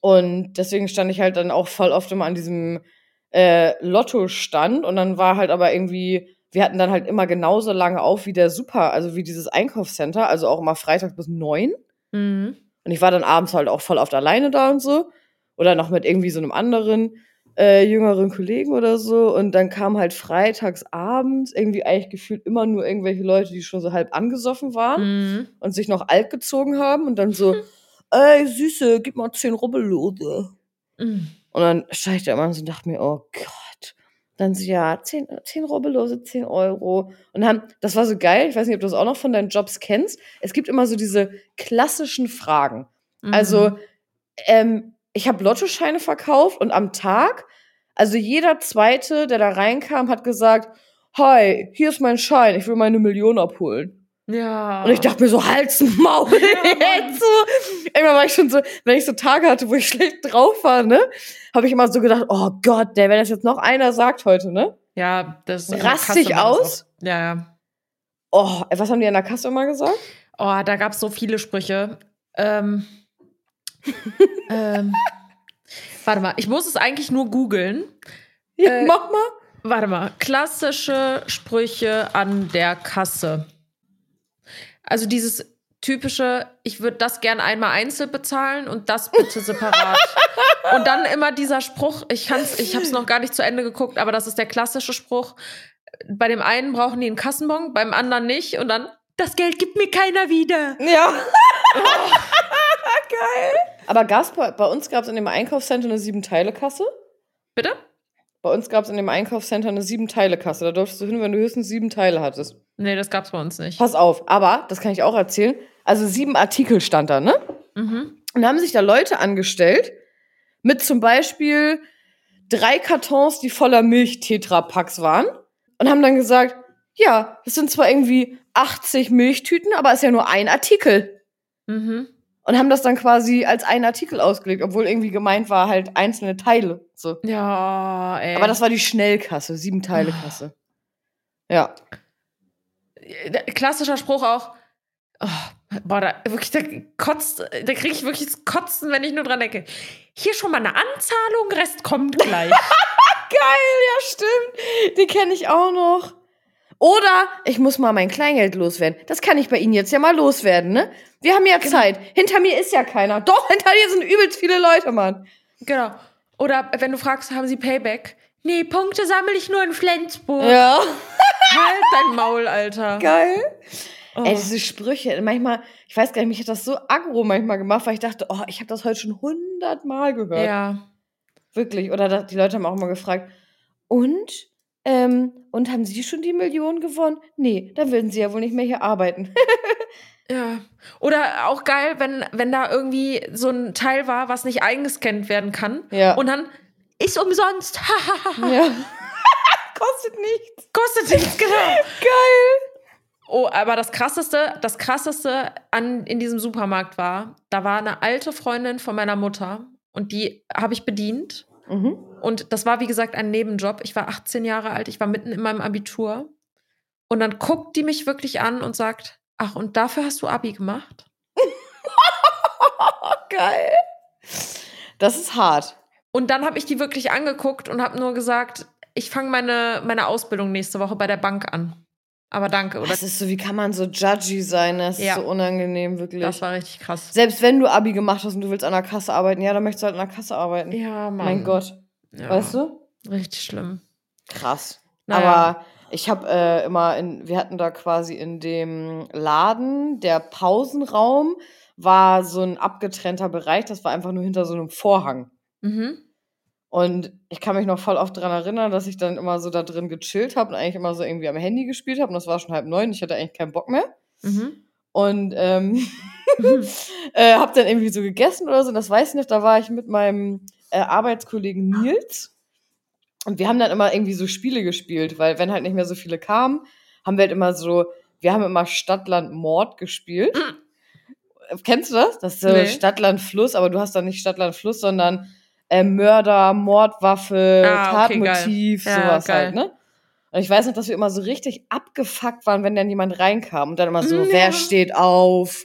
Und deswegen stand ich halt dann auch voll oft immer an diesem äh, Lotto stand und dann war halt aber irgendwie, wir hatten dann halt immer genauso lange auf wie der Super, also wie dieses Einkaufscenter, also auch immer Freitag bis neun. Mhm. Und ich war dann abends halt auch voll oft alleine da und so. Oder noch mit irgendwie so einem anderen äh, jüngeren Kollegen oder so. Und dann kam halt freitags abends irgendwie eigentlich gefühlt immer nur irgendwelche Leute, die schon so halb angesoffen waren mhm. und sich noch alt gezogen haben und dann so, ey, Süße, gib mal zehn Rubbellose. Mhm. Und dann stand ich da immer so und dachte mir, oh Gott. Dann so, ja, 10, 10 Rubbellose, 10 Euro. Und dann, das war so geil, ich weiß nicht, ob du das auch noch von deinen Jobs kennst. Es gibt immer so diese klassischen Fragen. Mhm. Also, ähm, ich habe Lottoscheine verkauft und am Tag, also jeder Zweite, der da reinkam, hat gesagt, hi, hier ist mein Schein, ich will meine Million abholen. Ja. Und ich dachte mir so, Hals Maul. Ja, so. Immer war ich schon so, wenn ich so Tage hatte, wo ich schlecht drauf war, ne, habe ich immer so gedacht, oh Gott, der, wenn das jetzt noch einer sagt heute, ne? Ja, das rastig aus. Ja, ja. Oh, was haben die an der Kasse immer gesagt? Oh, da gab es so viele Sprüche. Ähm, ähm, warte mal, ich muss es eigentlich nur googeln. Ja, äh, mach mal. Warte mal, klassische Sprüche an der Kasse. Also dieses typische, ich würde das gern einmal einzeln bezahlen und das bitte separat. und dann immer dieser Spruch, ich kann's, ich habe es noch gar nicht zu Ende geguckt, aber das ist der klassische Spruch. Bei dem einen brauchen die einen Kassenbon, beim anderen nicht und dann das Geld gibt mir keiner wieder. Ja. Geil. Aber gab's bei, bei uns gab es in dem Einkaufscenter eine sieben-Teile-Kasse. Bitte? Bei uns gab es in dem Einkaufscenter eine sieben-Teile-Kasse. Da durftest du hin, wenn du höchstens sieben Teile hattest. Nee, das gab's bei uns nicht. Pass auf, aber, das kann ich auch erzählen, also sieben Artikel stand da, ne? Mhm. Und da haben sich da Leute angestellt mit zum Beispiel drei Kartons, die voller Milch-Tetrapacks waren und haben dann gesagt, ja, das sind zwar irgendwie 80 Milchtüten, aber ist ja nur ein Artikel. Mhm. Und haben das dann quasi als einen Artikel ausgelegt, obwohl irgendwie gemeint war halt einzelne Teile. So. Ja, ey. Aber das war die Schnellkasse, sieben Teile Kasse. Ja. äh, klassischer Spruch auch. Oh, boah, da wirklich, da kotzt, da kriege ich wirklich das Kotzen, wenn ich nur dran denke. Hier schon mal eine Anzahlung, Rest kommt gleich. Geil, ja, stimmt. Die kenne ich auch noch. Oder ich muss mal mein Kleingeld loswerden. Das kann ich bei Ihnen jetzt ja mal loswerden, ne? Wir haben ja Zeit. Hinter mir ist ja keiner. Doch, hinter dir sind übelst viele Leute, Mann. genau. Oder wenn du fragst, haben sie Payback? Nee, Punkte sammle ich nur in Flensburg. Ja. Halt dein Maul, Alter. Geil. Oh. Ey, diese Sprüche, manchmal, ich weiß gar nicht, mich hat das so aggro manchmal gemacht, weil ich dachte, oh, ich habe das heute schon hundertmal gehört. ja. Wirklich. Oder die Leute haben auch mal gefragt, und? Ähm, und haben Sie schon die Million gewonnen? Nee, dann würden Sie ja wohl nicht mehr hier arbeiten. Ja. Oder auch geil, wenn, wenn da irgendwie so ein Teil war, was nicht eingescannt werden kann. Ja. Und dann ist umsonst. ja. Kostet nichts. Kostet nichts, genau. Geil. Oh, aber das krasseste, das krasseste an in diesem Supermarkt war, da war eine alte Freundin von meiner Mutter und die habe ich bedient. Mhm. Und das war, wie gesagt, ein Nebenjob. Ich war 18 Jahre alt, ich war mitten in meinem Abitur. Und dann guckt die mich wirklich an und sagt: Ach, und dafür hast du Abi gemacht? Geil. Das ist hart. Und dann habe ich die wirklich angeguckt und habe nur gesagt: Ich fange meine, meine Ausbildung nächste Woche bei der Bank an. Aber danke, oder? Das ist so, wie kann man so judgy sein? Das Ja. ist so unangenehm, wirklich. Das war richtig krass. Selbst wenn du Abi gemacht hast und du willst an der Kasse arbeiten, ja, dann möchtest du halt an der Kasse arbeiten. Ja, Mann. mein Gott. Ja. Weißt du? Richtig schlimm. Krass. Naja. Aber ich habe äh, immer in, wir hatten da quasi in dem Laden, der Pausenraum war so ein abgetrennter Bereich, das war einfach nur hinter so einem Vorhang. Mhm. Und ich kann mich noch voll oft daran erinnern, dass ich dann immer so da drin gechillt habe und eigentlich immer so irgendwie am Handy gespielt habe. Und das war schon halb neun. Ich hatte eigentlich keinen Bock mehr. Mhm. Und ähm, äh, habe dann irgendwie so gegessen oder so. Und das weiß ich noch, da war ich mit meinem äh, Arbeitskollegen Nils. Und wir haben dann immer irgendwie so Spiele gespielt, weil wenn halt nicht mehr so viele kamen, haben wir halt immer so, wir haben immer Stadtland Mord gespielt. Kennst du das? Das ist so Nee. Stadtland Fluss, aber du hast dann nicht Stadtland Fluss, sondern äh, Mörder, Mordwaffe, Ah, okay, Tatmotiv, geil. Ja, sowas geil. halt, ne? Und ich weiß noch, dass wir immer so richtig abgefuckt waren, wenn dann jemand reinkam und dann immer so, Ja. wer steht auf?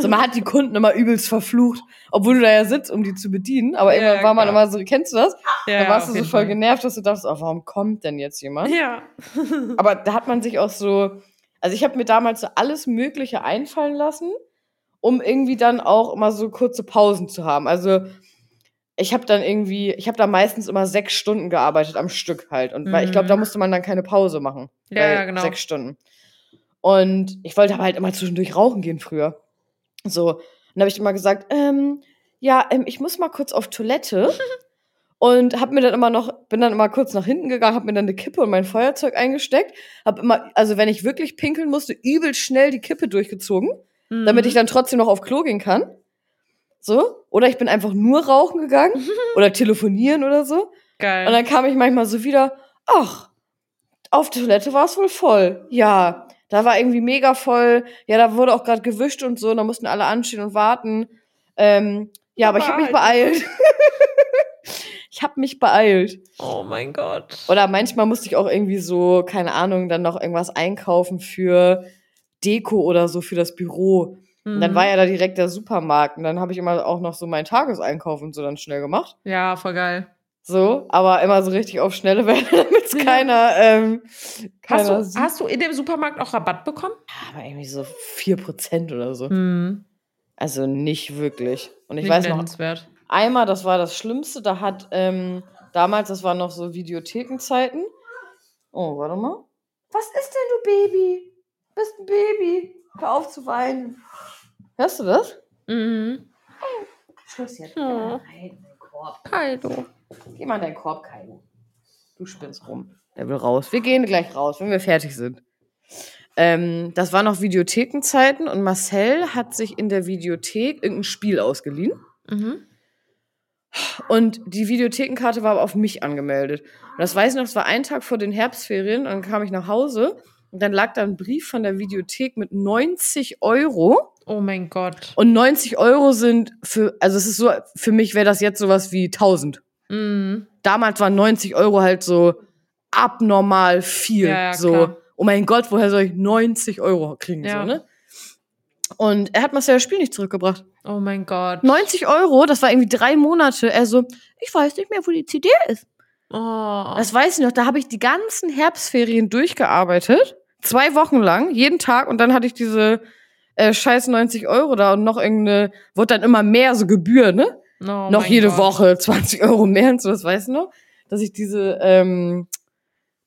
So, man hat die Kunden immer übelst verflucht, obwohl du da ja sitzt, um die zu bedienen. Aber Ja, irgendwann war man immer so, kennst du das? Ja, da warst du so voll Fall. genervt, dass du dachtest, oh, warum kommt denn jetzt jemand? Ja. Aber da hat man sich auch so, also ich habe mir damals so alles Mögliche einfallen lassen, um irgendwie dann auch immer so kurze Pausen zu haben. Also ich habe dann irgendwie, ich habe da meistens immer sechs Stunden gearbeitet am Stück halt. Und weil ich glaube, Mhm. da musste man dann keine Pause machen. Ja, bei ja, genau. Sechs Stunden. Und ich wollte aber halt immer zwischendurch rauchen gehen früher. So. Und dann habe ich immer gesagt, ähm, ja, ähm, ich muss mal kurz auf Toilette. Und hab mir dann immer noch, bin dann immer kurz nach hinten gegangen, hab mir dann eine Kippe und mein Feuerzeug eingesteckt. Hab immer, also wenn ich wirklich pinkeln musste, übel schnell die Kippe durchgezogen, damit Mhm. ich dann trotzdem noch auf Klo gehen kann. So. Oder ich bin einfach nur rauchen gegangen oder telefonieren oder so. Geil. Und dann kam ich manchmal so wieder, ach, auf Toilette war es wohl voll. Ja, da war irgendwie mega voll. Ja, da wurde auch gerade gewischt und so, und da mussten alle anstehen und warten. Ähm, ja, aber ich habe mich beeilt. ich habe mich beeilt. oh mein Gott. Oder manchmal musste ich auch irgendwie so, keine Ahnung, dann noch irgendwas einkaufen für Deko oder so für das Büro. Und dann Mhm. war ja da direkt der Supermarkt. Und dann habe ich immer auch noch so meinen Tageseinkauf und so dann schnell gemacht. Ja, voll geil. So, aber immer so richtig auf schnelle Welle, damit es keiner, ähm, keiner Hast du, hast du in dem Supermarkt auch Rabatt bekommen? aber irgendwie so 4% oder so. Mhm. Also nicht wirklich. Und ich Nicht weiß noch, einmal, das war das Schlimmste, da hat ähm, damals, das waren noch so Videothekenzeiten. Oh, warte mal. Was ist denn du Baby? Bist ein Baby. Hör auf zu weinen. Hörst du das? Mhm. Schluss jetzt. Nein, Korb. Kaido. Geh mal in deinen Korb, Kaido. Du spinnst rum. Der will raus. Wir gehen gleich raus, wenn wir fertig sind. Ähm, das waren noch Videothekenzeiten und Marcel hat sich in der Videothek irgendein Spiel ausgeliehen. Mhm. Und die Videothekenkarte war aber auf mich angemeldet. Und das weiß ich noch, das war ein Tag vor den Herbstferien. Und dann kam ich nach Hause und dann lag da ein Brief von der Videothek mit 90 Euro. Oh mein Gott. Und 90 Euro sind für, also es ist so, für mich wäre das jetzt sowas wie 1000. Mhm. Damals waren 90 Euro halt so abnormal viel. Ja, ja, so. klar. oh mein Gott, woher soll ich 90 Euro kriegen? Ja. So, ne? Und er hat Marcel das Spiel nicht zurückgebracht. Oh mein Gott. 90 Euro, das war irgendwie drei Monate. Er so, ich weiß nicht mehr, wo die CD ist. Oh. Das weiß ich noch, da habe ich die ganzen Herbstferien durchgearbeitet. Zwei Wochen lang, jeden Tag. Und dann hatte ich diese äh, scheiß 90 Euro da und noch irgendeine, wurde dann immer mehr, so Gebühr, ne? Oh noch jede Gott. Woche 20 Euro mehr und so, das weißt du noch? Dass ich diese ähm,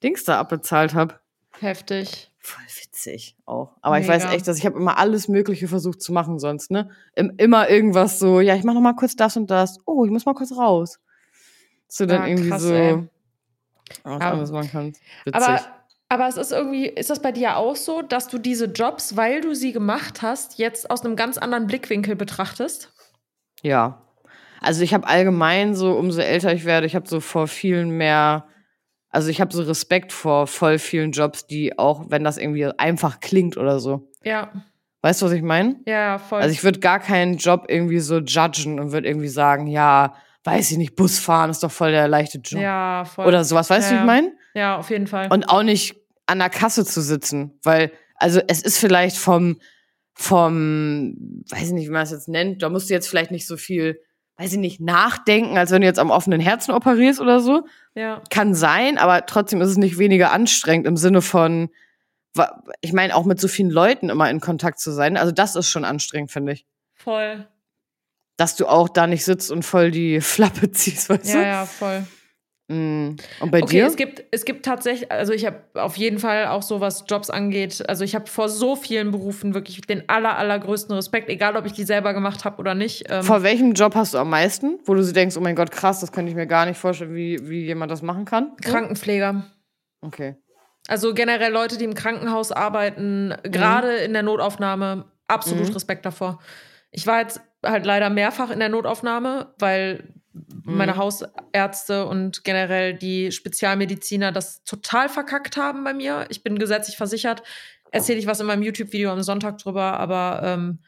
Dings da abbezahlt habe. Heftig. Voll witzig auch. Aber ich weiß Mega. echt, dass ich habe immer alles Mögliche versucht zu machen sonst, ne? Im, immer irgendwas so, ja, ich mach noch mal kurz das und das. Oh, ich muss mal kurz raus. So dann Ja, irgendwie krass, so ey. was Aber- anderes machen kannst. Witzig. Aber, aber es ist irgendwie, ist das bei dir auch so, dass du diese Jobs, weil du sie gemacht hast, jetzt aus einem ganz anderen Blickwinkel betrachtest? Ja. Also ich habe allgemein so, umso älter ich werde, ich habe so vor vielen mehr, also ich habe so Respekt vor voll vielen Jobs, die auch, wenn das irgendwie einfach klingt oder so. Ja, Weißt du, was ich meine? ja, voll. Also ich würde gar keinen Job irgendwie so judgen und würde irgendwie sagen, ja, weiß ich nicht, Bus fahren ist doch voll der leichte Job. ja, voll. Oder sowas, weißt du, Ja, wie ich meine? Ja, auf jeden Fall. Und auch nicht an der Kasse zu sitzen, weil, also es ist vielleicht vom, vom, weiß ich nicht, wie man es jetzt nennt, da musst du jetzt vielleicht nicht so viel, weiß ich nicht, nachdenken, als wenn du jetzt am offenen Herzen operierst oder so. ja, Kann sein, aber trotzdem ist es nicht weniger anstrengend im Sinne von, ich meine, auch mit so vielen Leuten immer in Kontakt zu sein. Also das ist schon anstrengend, finde ich. voll. Dass du auch da nicht sitzt und voll die Flappe ziehst, weißt Ja, du? ja, voll. Mm. Und bei Okay, dir? es gibt, es gibt tatsächlich, also ich habe auf jeden Fall auch so, was Jobs angeht, also ich habe vor so vielen Berufen wirklich den aller, allergrößten Respekt, egal ob ich die selber gemacht habe oder nicht. Ähm, Vor welchem Job hast du am meisten, wo du so denkst, oh mein Gott, krass, das könnte ich mir gar nicht vorstellen, wie, wie jemand das machen kann? Krankenpfleger. Okay. Also generell Leute, die im Krankenhaus arbeiten, gerade in der Notaufnahme, absolut Mhm. Respekt davor. Ich war jetzt halt leider mehrfach in der Notaufnahme, weil meine Mhm. Hausärzte und generell die Spezialmediziner das total verkackt haben bei mir. Ich bin gesetzlich versichert. Erzähle ich was in meinem YouTube-Video am Sonntag drüber, aber ähm,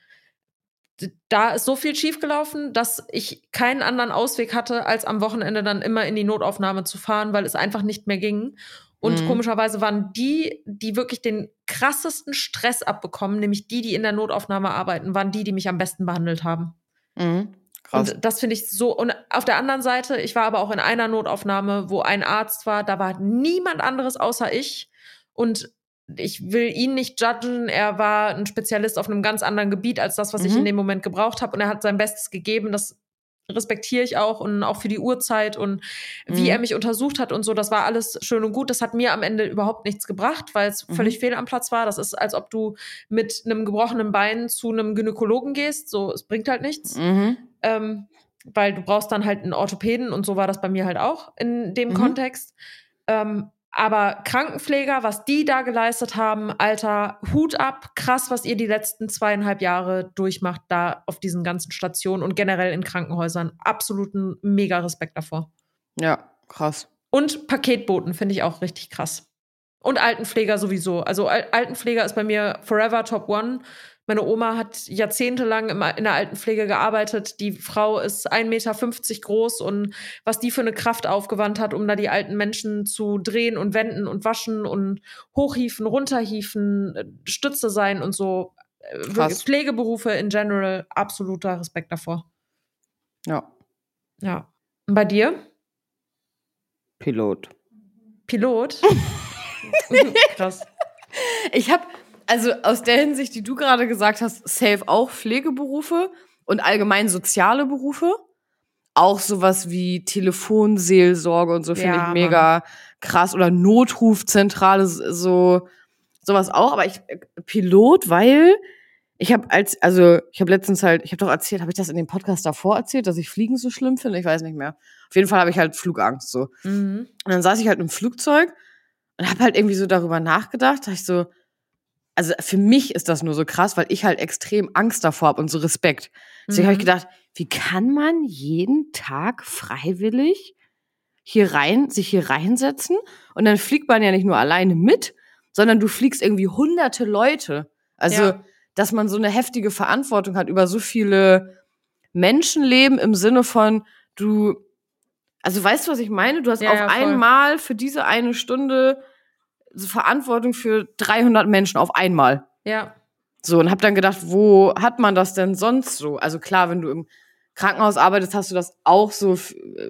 da ist so viel schiefgelaufen, dass ich keinen anderen Ausweg hatte, als am Wochenende dann immer in die Notaufnahme zu fahren, weil es einfach nicht mehr ging. Und Mhm. komischerweise waren die, die wirklich den krassesten Stress abbekommen, nämlich die, die in der Notaufnahme arbeiten, waren die, die mich am besten behandelt haben. Mhm. Krass. Und das finde ich so. Und auf der anderen Seite, ich war aber auch in einer Notaufnahme, wo ein Arzt war, da war niemand anderes außer ich. Und ich will ihn nicht judgen. Er war ein Spezialist auf einem ganz anderen Gebiet als das, was ich Mhm. in dem Moment gebraucht habe. Und er hat sein Bestes gegeben. Das respektiere ich auch und auch für die Uhrzeit und wie Mhm. er mich untersucht hat und so. Das war alles schön und gut. Das hat mir am Ende überhaupt nichts gebracht, weil es Mhm. völlig fehl am Platz war. Das ist, als ob du mit einem gebrochenen Bein zu einem Gynäkologen gehst. So, es bringt halt nichts mhm. Ähm, weil du brauchst dann halt einen Orthopäden und so war das bei mir halt auch in dem Mhm. Kontext. Ähm, aber Krankenpfleger, was die da geleistet haben, Alter, Hut ab, krass, was ihr die letzten zweieinhalb Jahre durchmacht, da auf diesen ganzen Stationen und generell in Krankenhäusern. Absoluten mega Respekt davor. Ja, krass. Und Paketboten finde ich auch richtig krass. Und Altenpfleger sowieso. Also Al Altenpfleger ist bei mir forever top one. Meine Oma hat jahrzehntelang im, in der Altenpflege gearbeitet. Die Frau ist 1,50 Meter groß und was die für eine Kraft aufgewandt hat, um da die alten Menschen zu drehen und wenden und waschen und hochhieven, runterhieven, äh, Stütze sein und so. Äh, Krass. Pflegeberufe in general, absoluter Respekt davor. Ja. Ja. Und bei dir? Pilot. Pilot? Krass. Ich habe, also aus der Hinsicht, die du gerade gesagt hast, safe auch Pflegeberufe und allgemein soziale Berufe. Auch sowas wie Telefonseelsorge und so finde Ja, ich mega krass. Oder Notrufzentrale, so sowas auch. Aber ich, Pilot, weil ich habe als, also ich habe letztens halt, ich habe doch erzählt, habe ich das in dem Podcast davor erzählt, dass ich Fliegen so schlimm finde? Ich weiß nicht mehr. Auf jeden Fall habe ich halt Flugangst so. Mhm. Und dann saß ich halt im Flugzeug und habe halt irgendwie so darüber nachgedacht, da ich so, also für mich ist das nur so krass, weil ich halt extrem Angst davor habe und so Respekt. Deswegen habe ich Mhm. gedacht, wie kann man jeden Tag freiwillig hier rein, sich hier reinsetzen und dann fliegt man ja nicht nur alleine mit, sondern du fliegst irgendwie hunderte Leute. Also, Ja. dass man so eine heftige Verantwortung hat über so viele Menschenleben im Sinne von, du, also weißt du, was ich meine? Du hast Ja, auf ja, einmal für diese eine Stunde Verantwortung für 300 Menschen auf einmal. Ja. So, und hab dann gedacht, wo hat man das denn sonst so? Also klar, wenn du im Krankenhaus arbeitest, hast du das auch so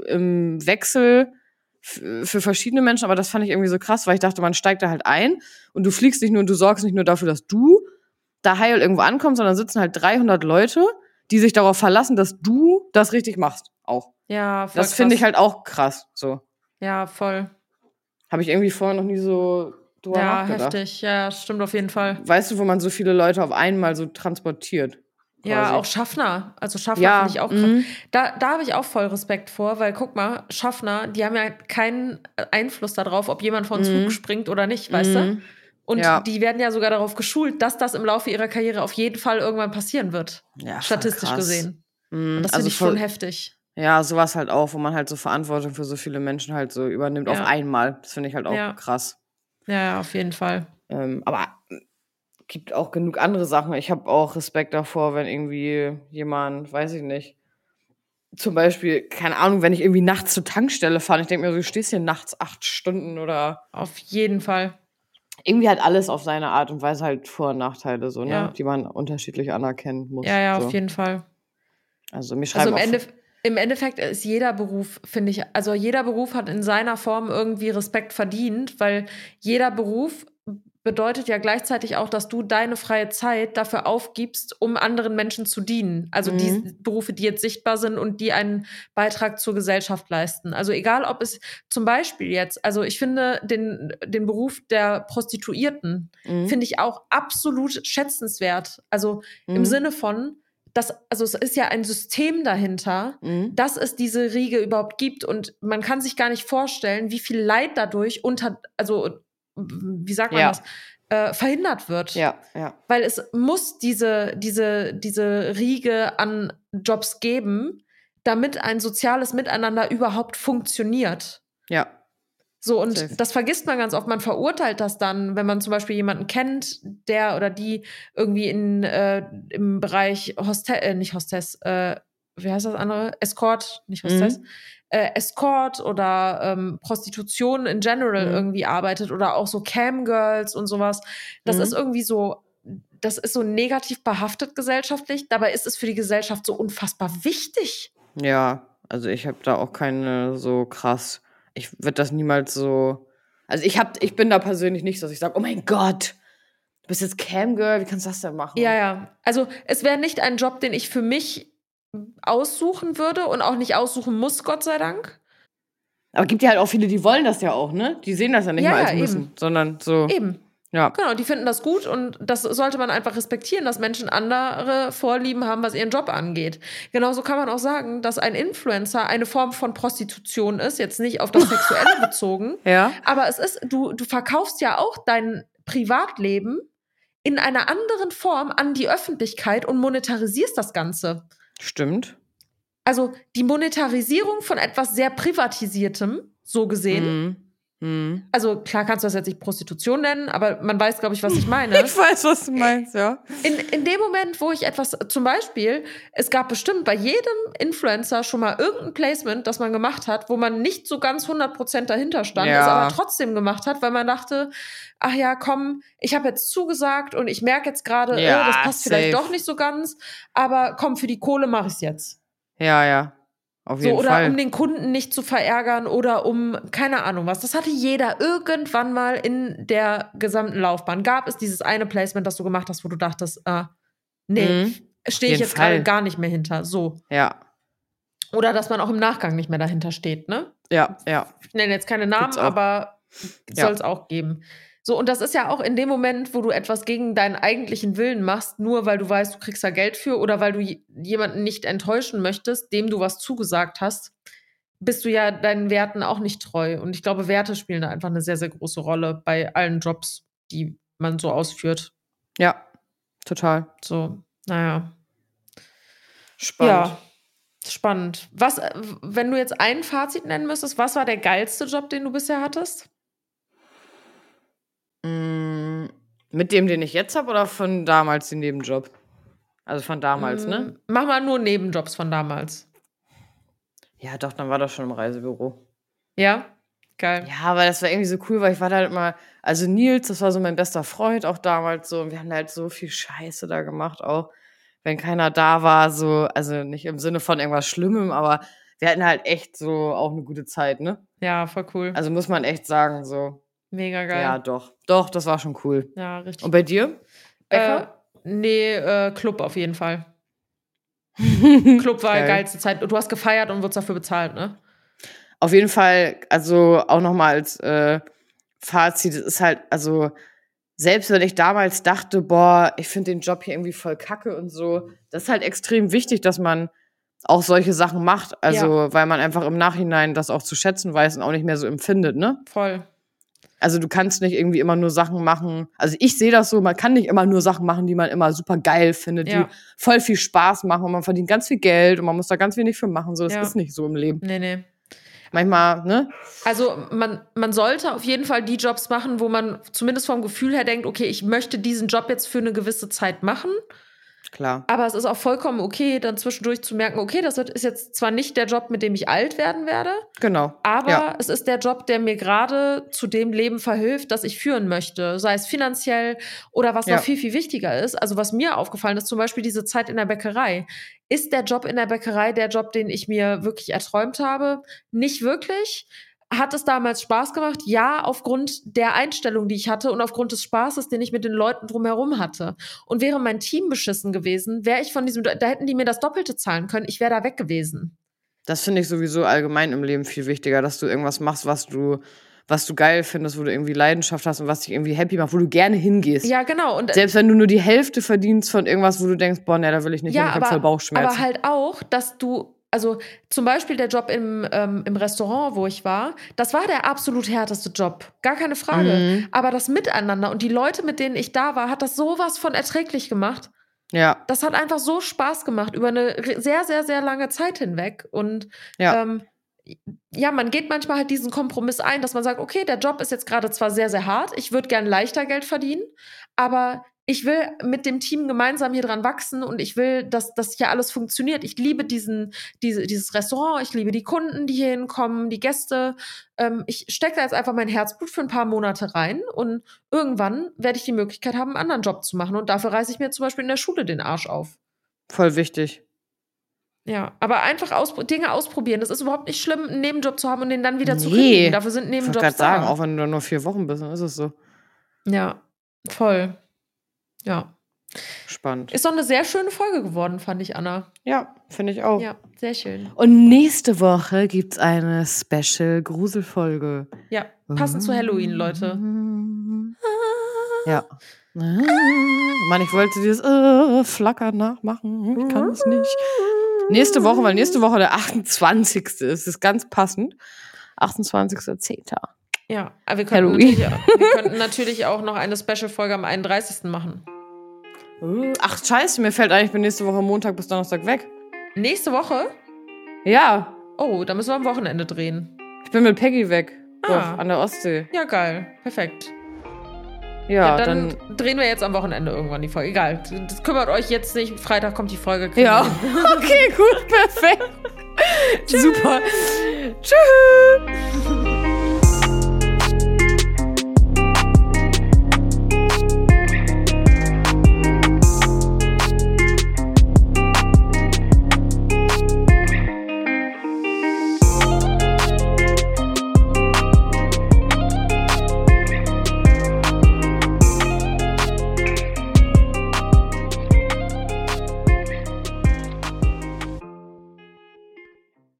im Wechsel für verschiedene Menschen, aber das fand ich irgendwie so krass, weil ich dachte, man steigt da halt ein und du fliegst nicht nur und du sorgst nicht nur dafür, dass du da heil irgendwo ankommst, sondern sitzen halt 300 Leute, die sich darauf verlassen, dass du das richtig machst, auch. Ja, voll Das finde ich halt auch krass, so. Ja, voll. Habe ich irgendwie vorher noch nie so drüber Ja, nachgedacht. heftig. Ja, stimmt auf jeden Fall. Weißt du, wo man so viele Leute auf einmal so transportiert? Ja, quasi? auch Schaffner. Also Schaffner Ja, finde ich auch krass. mhm. Da, da habe ich auch voll Respekt vor, weil guck mal, Schaffner, die haben ja keinen Einfluss darauf, ob jemand von Zug Mhm. springt oder nicht, weißt du? Mhm. Und Ja. die werden ja sogar darauf geschult, dass das im Laufe ihrer Karriere auf jeden Fall irgendwann passieren wird. Ja, statistisch krass. gesehen. Mhm, Und das also finde ich schon heftig. Ja, sowas halt auch, wo man halt so Verantwortung für so viele Menschen halt so übernimmt auf Ja. einmal. Das finde ich halt auch Ja. krass. Ja, auf jeden Fall. Ähm, aber gibt auch genug andere Sachen. Ich habe auch Respekt davor, wenn irgendwie jemand, weiß ich nicht, zum Beispiel, keine Ahnung, wenn ich irgendwie nachts zur Tankstelle fahre, ich denke mir so, du stehst hier nachts acht Stunden oder Auf jeden Fall. irgendwie halt alles auf seine Art und Weise halt Vor- und Nachteile, so, ne? Ja. Die man unterschiedlich anerkennen muss. Ja, ja, so. auf jeden Fall. Also mir Also schreiben im, auch Ende, im Endeffekt ist jeder Beruf, finde ich, also jeder Beruf hat in seiner Form irgendwie Respekt verdient, weil jeder Beruf bedeutet ja gleichzeitig auch, dass du deine freie Zeit dafür aufgibst, um anderen Menschen zu dienen. Also Mhm. die Berufe, die jetzt sichtbar sind und die einen Beitrag zur Gesellschaft leisten. Also egal, ob es zum Beispiel jetzt, also ich finde den, den Beruf der Prostituierten, Mhm. finde ich auch absolut schätzenswert. Also Mhm. im Sinne von, dass, also es ist ja ein System dahinter, Mhm. dass es diese Riege überhaupt gibt und man kann sich gar nicht vorstellen, wie viel Leid dadurch unter, also wie sagt man Ja. das, äh, verhindert wird. Ja, ja. Weil es muss diese, diese, diese Riege an Jobs geben, damit ein soziales Miteinander überhaupt funktioniert. Ja. So, und Safe. das vergisst man ganz oft. Man verurteilt das dann, wenn man zum Beispiel jemanden kennt, der oder die irgendwie in, äh, im Bereich Hostess, äh, nicht Hostess, äh, wie heißt das andere? Escort, nicht Hostess, Mhm. äh, Escort oder ähm, Prostitution in general Mhm. irgendwie arbeitet oder auch so Camgirls und sowas. Das Mhm. ist irgendwie so, das ist so negativ behaftet gesellschaftlich. Dabei ist es für die Gesellschaft so unfassbar wichtig. Ja, also ich habe da auch keine so krass. Ich würde das niemals so. Also ich hab, ich bin da persönlich nicht, so, dass ich sage, oh mein Gott, du bist jetzt Camgirl, wie kannst du das denn machen? Ja, ja. Also es wäre nicht ein Job, den ich für mich aussuchen würde und auch nicht aussuchen muss, Gott sei Dank. Aber gibt ja halt auch viele, die wollen das ja auch, ne? Die sehen das ja nicht Ja, mal als müssen, eben. sondern so. Eben. Ja. Genau, die finden das gut und das sollte man einfach respektieren, dass Menschen andere Vorlieben haben, was ihren Job angeht. Genauso kann man auch sagen, dass ein Influencer eine Form von Prostitution ist, jetzt nicht auf das Sexuelle bezogen, Ja. aber es ist, du, du verkaufst ja auch dein Privatleben in einer anderen Form an die Öffentlichkeit und monetarisierst das Ganze. Stimmt. Also die Monetarisierung von etwas sehr Privatisiertem, so gesehen. Mhm. Mhm. Also klar kannst du das jetzt nicht Prostitution nennen, aber man weiß, glaube ich, was ich meine. Ich weiß, was du meinst, ja. In, in dem Moment, wo ich etwas, zum Beispiel, es gab bestimmt bei jedem Influencer schon mal irgendein Placement, das man gemacht hat, wo man nicht so ganz 100% dahinter stand, Ja. es aber trotzdem gemacht hat, weil man dachte, ach ja, komm, ich habe jetzt zugesagt und ich merke jetzt gerade, Ja, äh, das passt vielleicht safe. doch nicht so ganz, aber komm, für die Kohle mache ich es jetzt. Ja, ja. Auf So, jeden oder Fall. um den Kunden nicht zu verärgern oder um keine Ahnung was. Das hatte jeder irgendwann mal in der gesamten Laufbahn. Gab es dieses eine Placement, das du gemacht hast, wo du dachtest, äh, nee, Mhm. stehe ich jetzt gerade gar nicht mehr hinter. So. ja. Oder dass man auch im Nachgang nicht mehr dahinter steht, ne? Ja, ja. Ich nenne jetzt keine Namen, aber Ja. soll es auch geben. So, und das ist ja auch in dem Moment, wo du etwas gegen deinen eigentlichen Willen machst, nur weil du weißt, du kriegst da Geld für oder weil du jemanden nicht enttäuschen möchtest, dem du was zugesagt hast, bist du ja deinen Werten auch nicht treu. Und ich glaube, Werte spielen da einfach eine sehr, sehr große Rolle bei allen Jobs, die man so ausführt. Ja. Total. So, naja. Spannend. Ja, spannend. Was, wenn du jetzt ein Fazit nennen müsstest, was war der geilste Job, den du bisher hattest? Mm, Mit dem, den ich jetzt habe, oder von damals den Nebenjob? Also von damals, ne? Mm, Mach mal nur Nebenjobs von damals. Ja, doch, dann war das schon im Reisebüro. Ja? Geil. Ja, aber das war irgendwie so cool, weil ich war da halt immer, also Nils, das war so mein bester Freund auch damals so, und wir haben halt so viel Scheiße da gemacht, auch wenn keiner da war, so, also nicht im Sinne von irgendwas Schlimmem, aber wir hatten halt echt so auch eine gute Zeit, ne? Ja, voll cool. Also muss man echt sagen, so. Mega geil. Ja, doch. Doch, das war schon cool. Ja, richtig. Und bei dir? äh, nee, äh, Club auf jeden Fall. Club war Geil. geilste Zeit. Du hast gefeiert und wurdest dafür bezahlt, ne? Auf jeden Fall, also auch nochmal als äh, Fazit, es ist halt, also selbst wenn ich damals dachte, boah, ich finde den Job hier irgendwie voll kacke und so, das ist halt extrem wichtig, dass man auch solche Sachen macht. Also, weil man einfach im Nachhinein das auch zu schätzen weiß und auch nicht mehr so empfindet, ne? Voll. Also du kannst nicht irgendwie immer nur Sachen machen. Also ich sehe das so, man kann nicht immer nur Sachen machen, die man immer super geil findet, Ja. die voll viel Spaß machen und man verdient ganz viel Geld und man muss da ganz wenig für machen. So, das Ja. ist nicht so im Leben. Nee, nee. Manchmal, ne? Also man, man sollte auf jeden Fall die Jobs machen, wo man zumindest vom Gefühl her denkt, okay, ich möchte diesen Job jetzt für eine gewisse Zeit machen. Klar. Aber es ist auch vollkommen okay, dann zwischendurch zu merken, okay, das ist jetzt zwar nicht der Job, mit dem ich alt werden werde, Genau. aber Ja. es ist der Job, der mir gerade zu dem Leben verhilft, das ich führen möchte. Sei es finanziell oder was Ja. noch viel, viel wichtiger ist. Also was mir aufgefallen ist, zum Beispiel diese Zeit in der Bäckerei. Ist der Job in der Bäckerei der Job, den ich mir wirklich erträumt habe? Nicht wirklich. Hat es damals Spaß gemacht? Ja, aufgrund der Einstellung, die ich hatte und aufgrund des Spaßes, den ich mit den Leuten drumherum hatte. Und wäre mein Team beschissen gewesen, wäre ich von diesem, da hätten die mir das Doppelte zahlen können. Ich wäre da weg gewesen. Das finde ich sowieso allgemein im Leben viel wichtiger, dass du irgendwas machst, was du, was du geil findest, wo du irgendwie Leidenschaft hast und was dich irgendwie happy macht, wo du gerne hingehst. Ja, genau. Und Selbst wenn du nur die Hälfte verdienst von irgendwas, wo du denkst, boah, ne, da will ich nicht hin, ich hab voll Bauchschmerzen. aber halt auch, dass du, also zum Beispiel der Job im, ähm, im Restaurant, wo ich war, das war der absolut härteste Job. Gar keine Frage. Mhm. Aber das Miteinander und die Leute, mit denen ich da war, hat das sowas von erträglich gemacht. ja, Das hat einfach so Spaß gemacht über eine sehr, sehr, sehr lange Zeit hinweg. Und ja. ähm, ja, man geht manchmal halt diesen Kompromiss ein, dass man sagt, okay, der Job ist jetzt gerade zwar sehr, sehr hart, ich würde gern leichter Geld verdienen, aber ich will mit dem Team gemeinsam hier dran wachsen und ich will, dass das hier alles funktioniert. Ich liebe diesen, diese, dieses Restaurant, ich liebe die Kunden, die hier hinkommen, die Gäste. Ähm, ich stecke da jetzt einfach mein Herzblut für ein paar Monate rein und irgendwann werde ich die Möglichkeit haben, einen anderen Job zu machen. Und dafür reiße ich mir zum Beispiel in der Schule den Arsch auf. voll wichtig. Ja, aber einfach auspro Dinge ausprobieren. Das ist überhaupt nicht schlimm, einen Nebenjob zu haben und den dann wieder zu Nee. kündigen. Dafür sind Ich wollte Nebenjobs gerade sagen, auch wenn du nur vier Wochen bist, dann ist es so Ja, voll. Ja. spannend. Ist doch eine sehr schöne Folge geworden, fand ich, Anna. Ja, finde ich auch. Ja, sehr schön. Und nächste Woche gibt's eine Special-Gruselfolge. Ja, passend zu Halloween, Leute. Ja. Mann, ich wollte dieses äh, Flackern nachmachen. Ich kann es nicht. Nächste Woche, weil nächste Woche der 28. ist. Das ist ganz passend. 28.10. Ja, aber wir könnten, natürlich, wir könnten natürlich auch noch eine Special-Folge am 31. machen. Ach, scheiße, mir fällt ein, ich bin nächste Woche Montag bis Donnerstag weg. Nächste Woche? Ja, Oh, da müssen wir am Wochenende drehen. ich bin mit Peggy weg. Doch, Ah. an der Ostsee. Ja, geil. Perfekt. Ja, Ja, dann, dann. drehen wir jetzt am Wochenende irgendwann die Folge. Egal. Das kümmert euch jetzt nicht. Freitag kommt die Folge. Ja, okay, gut, perfekt. Super. Tschüss.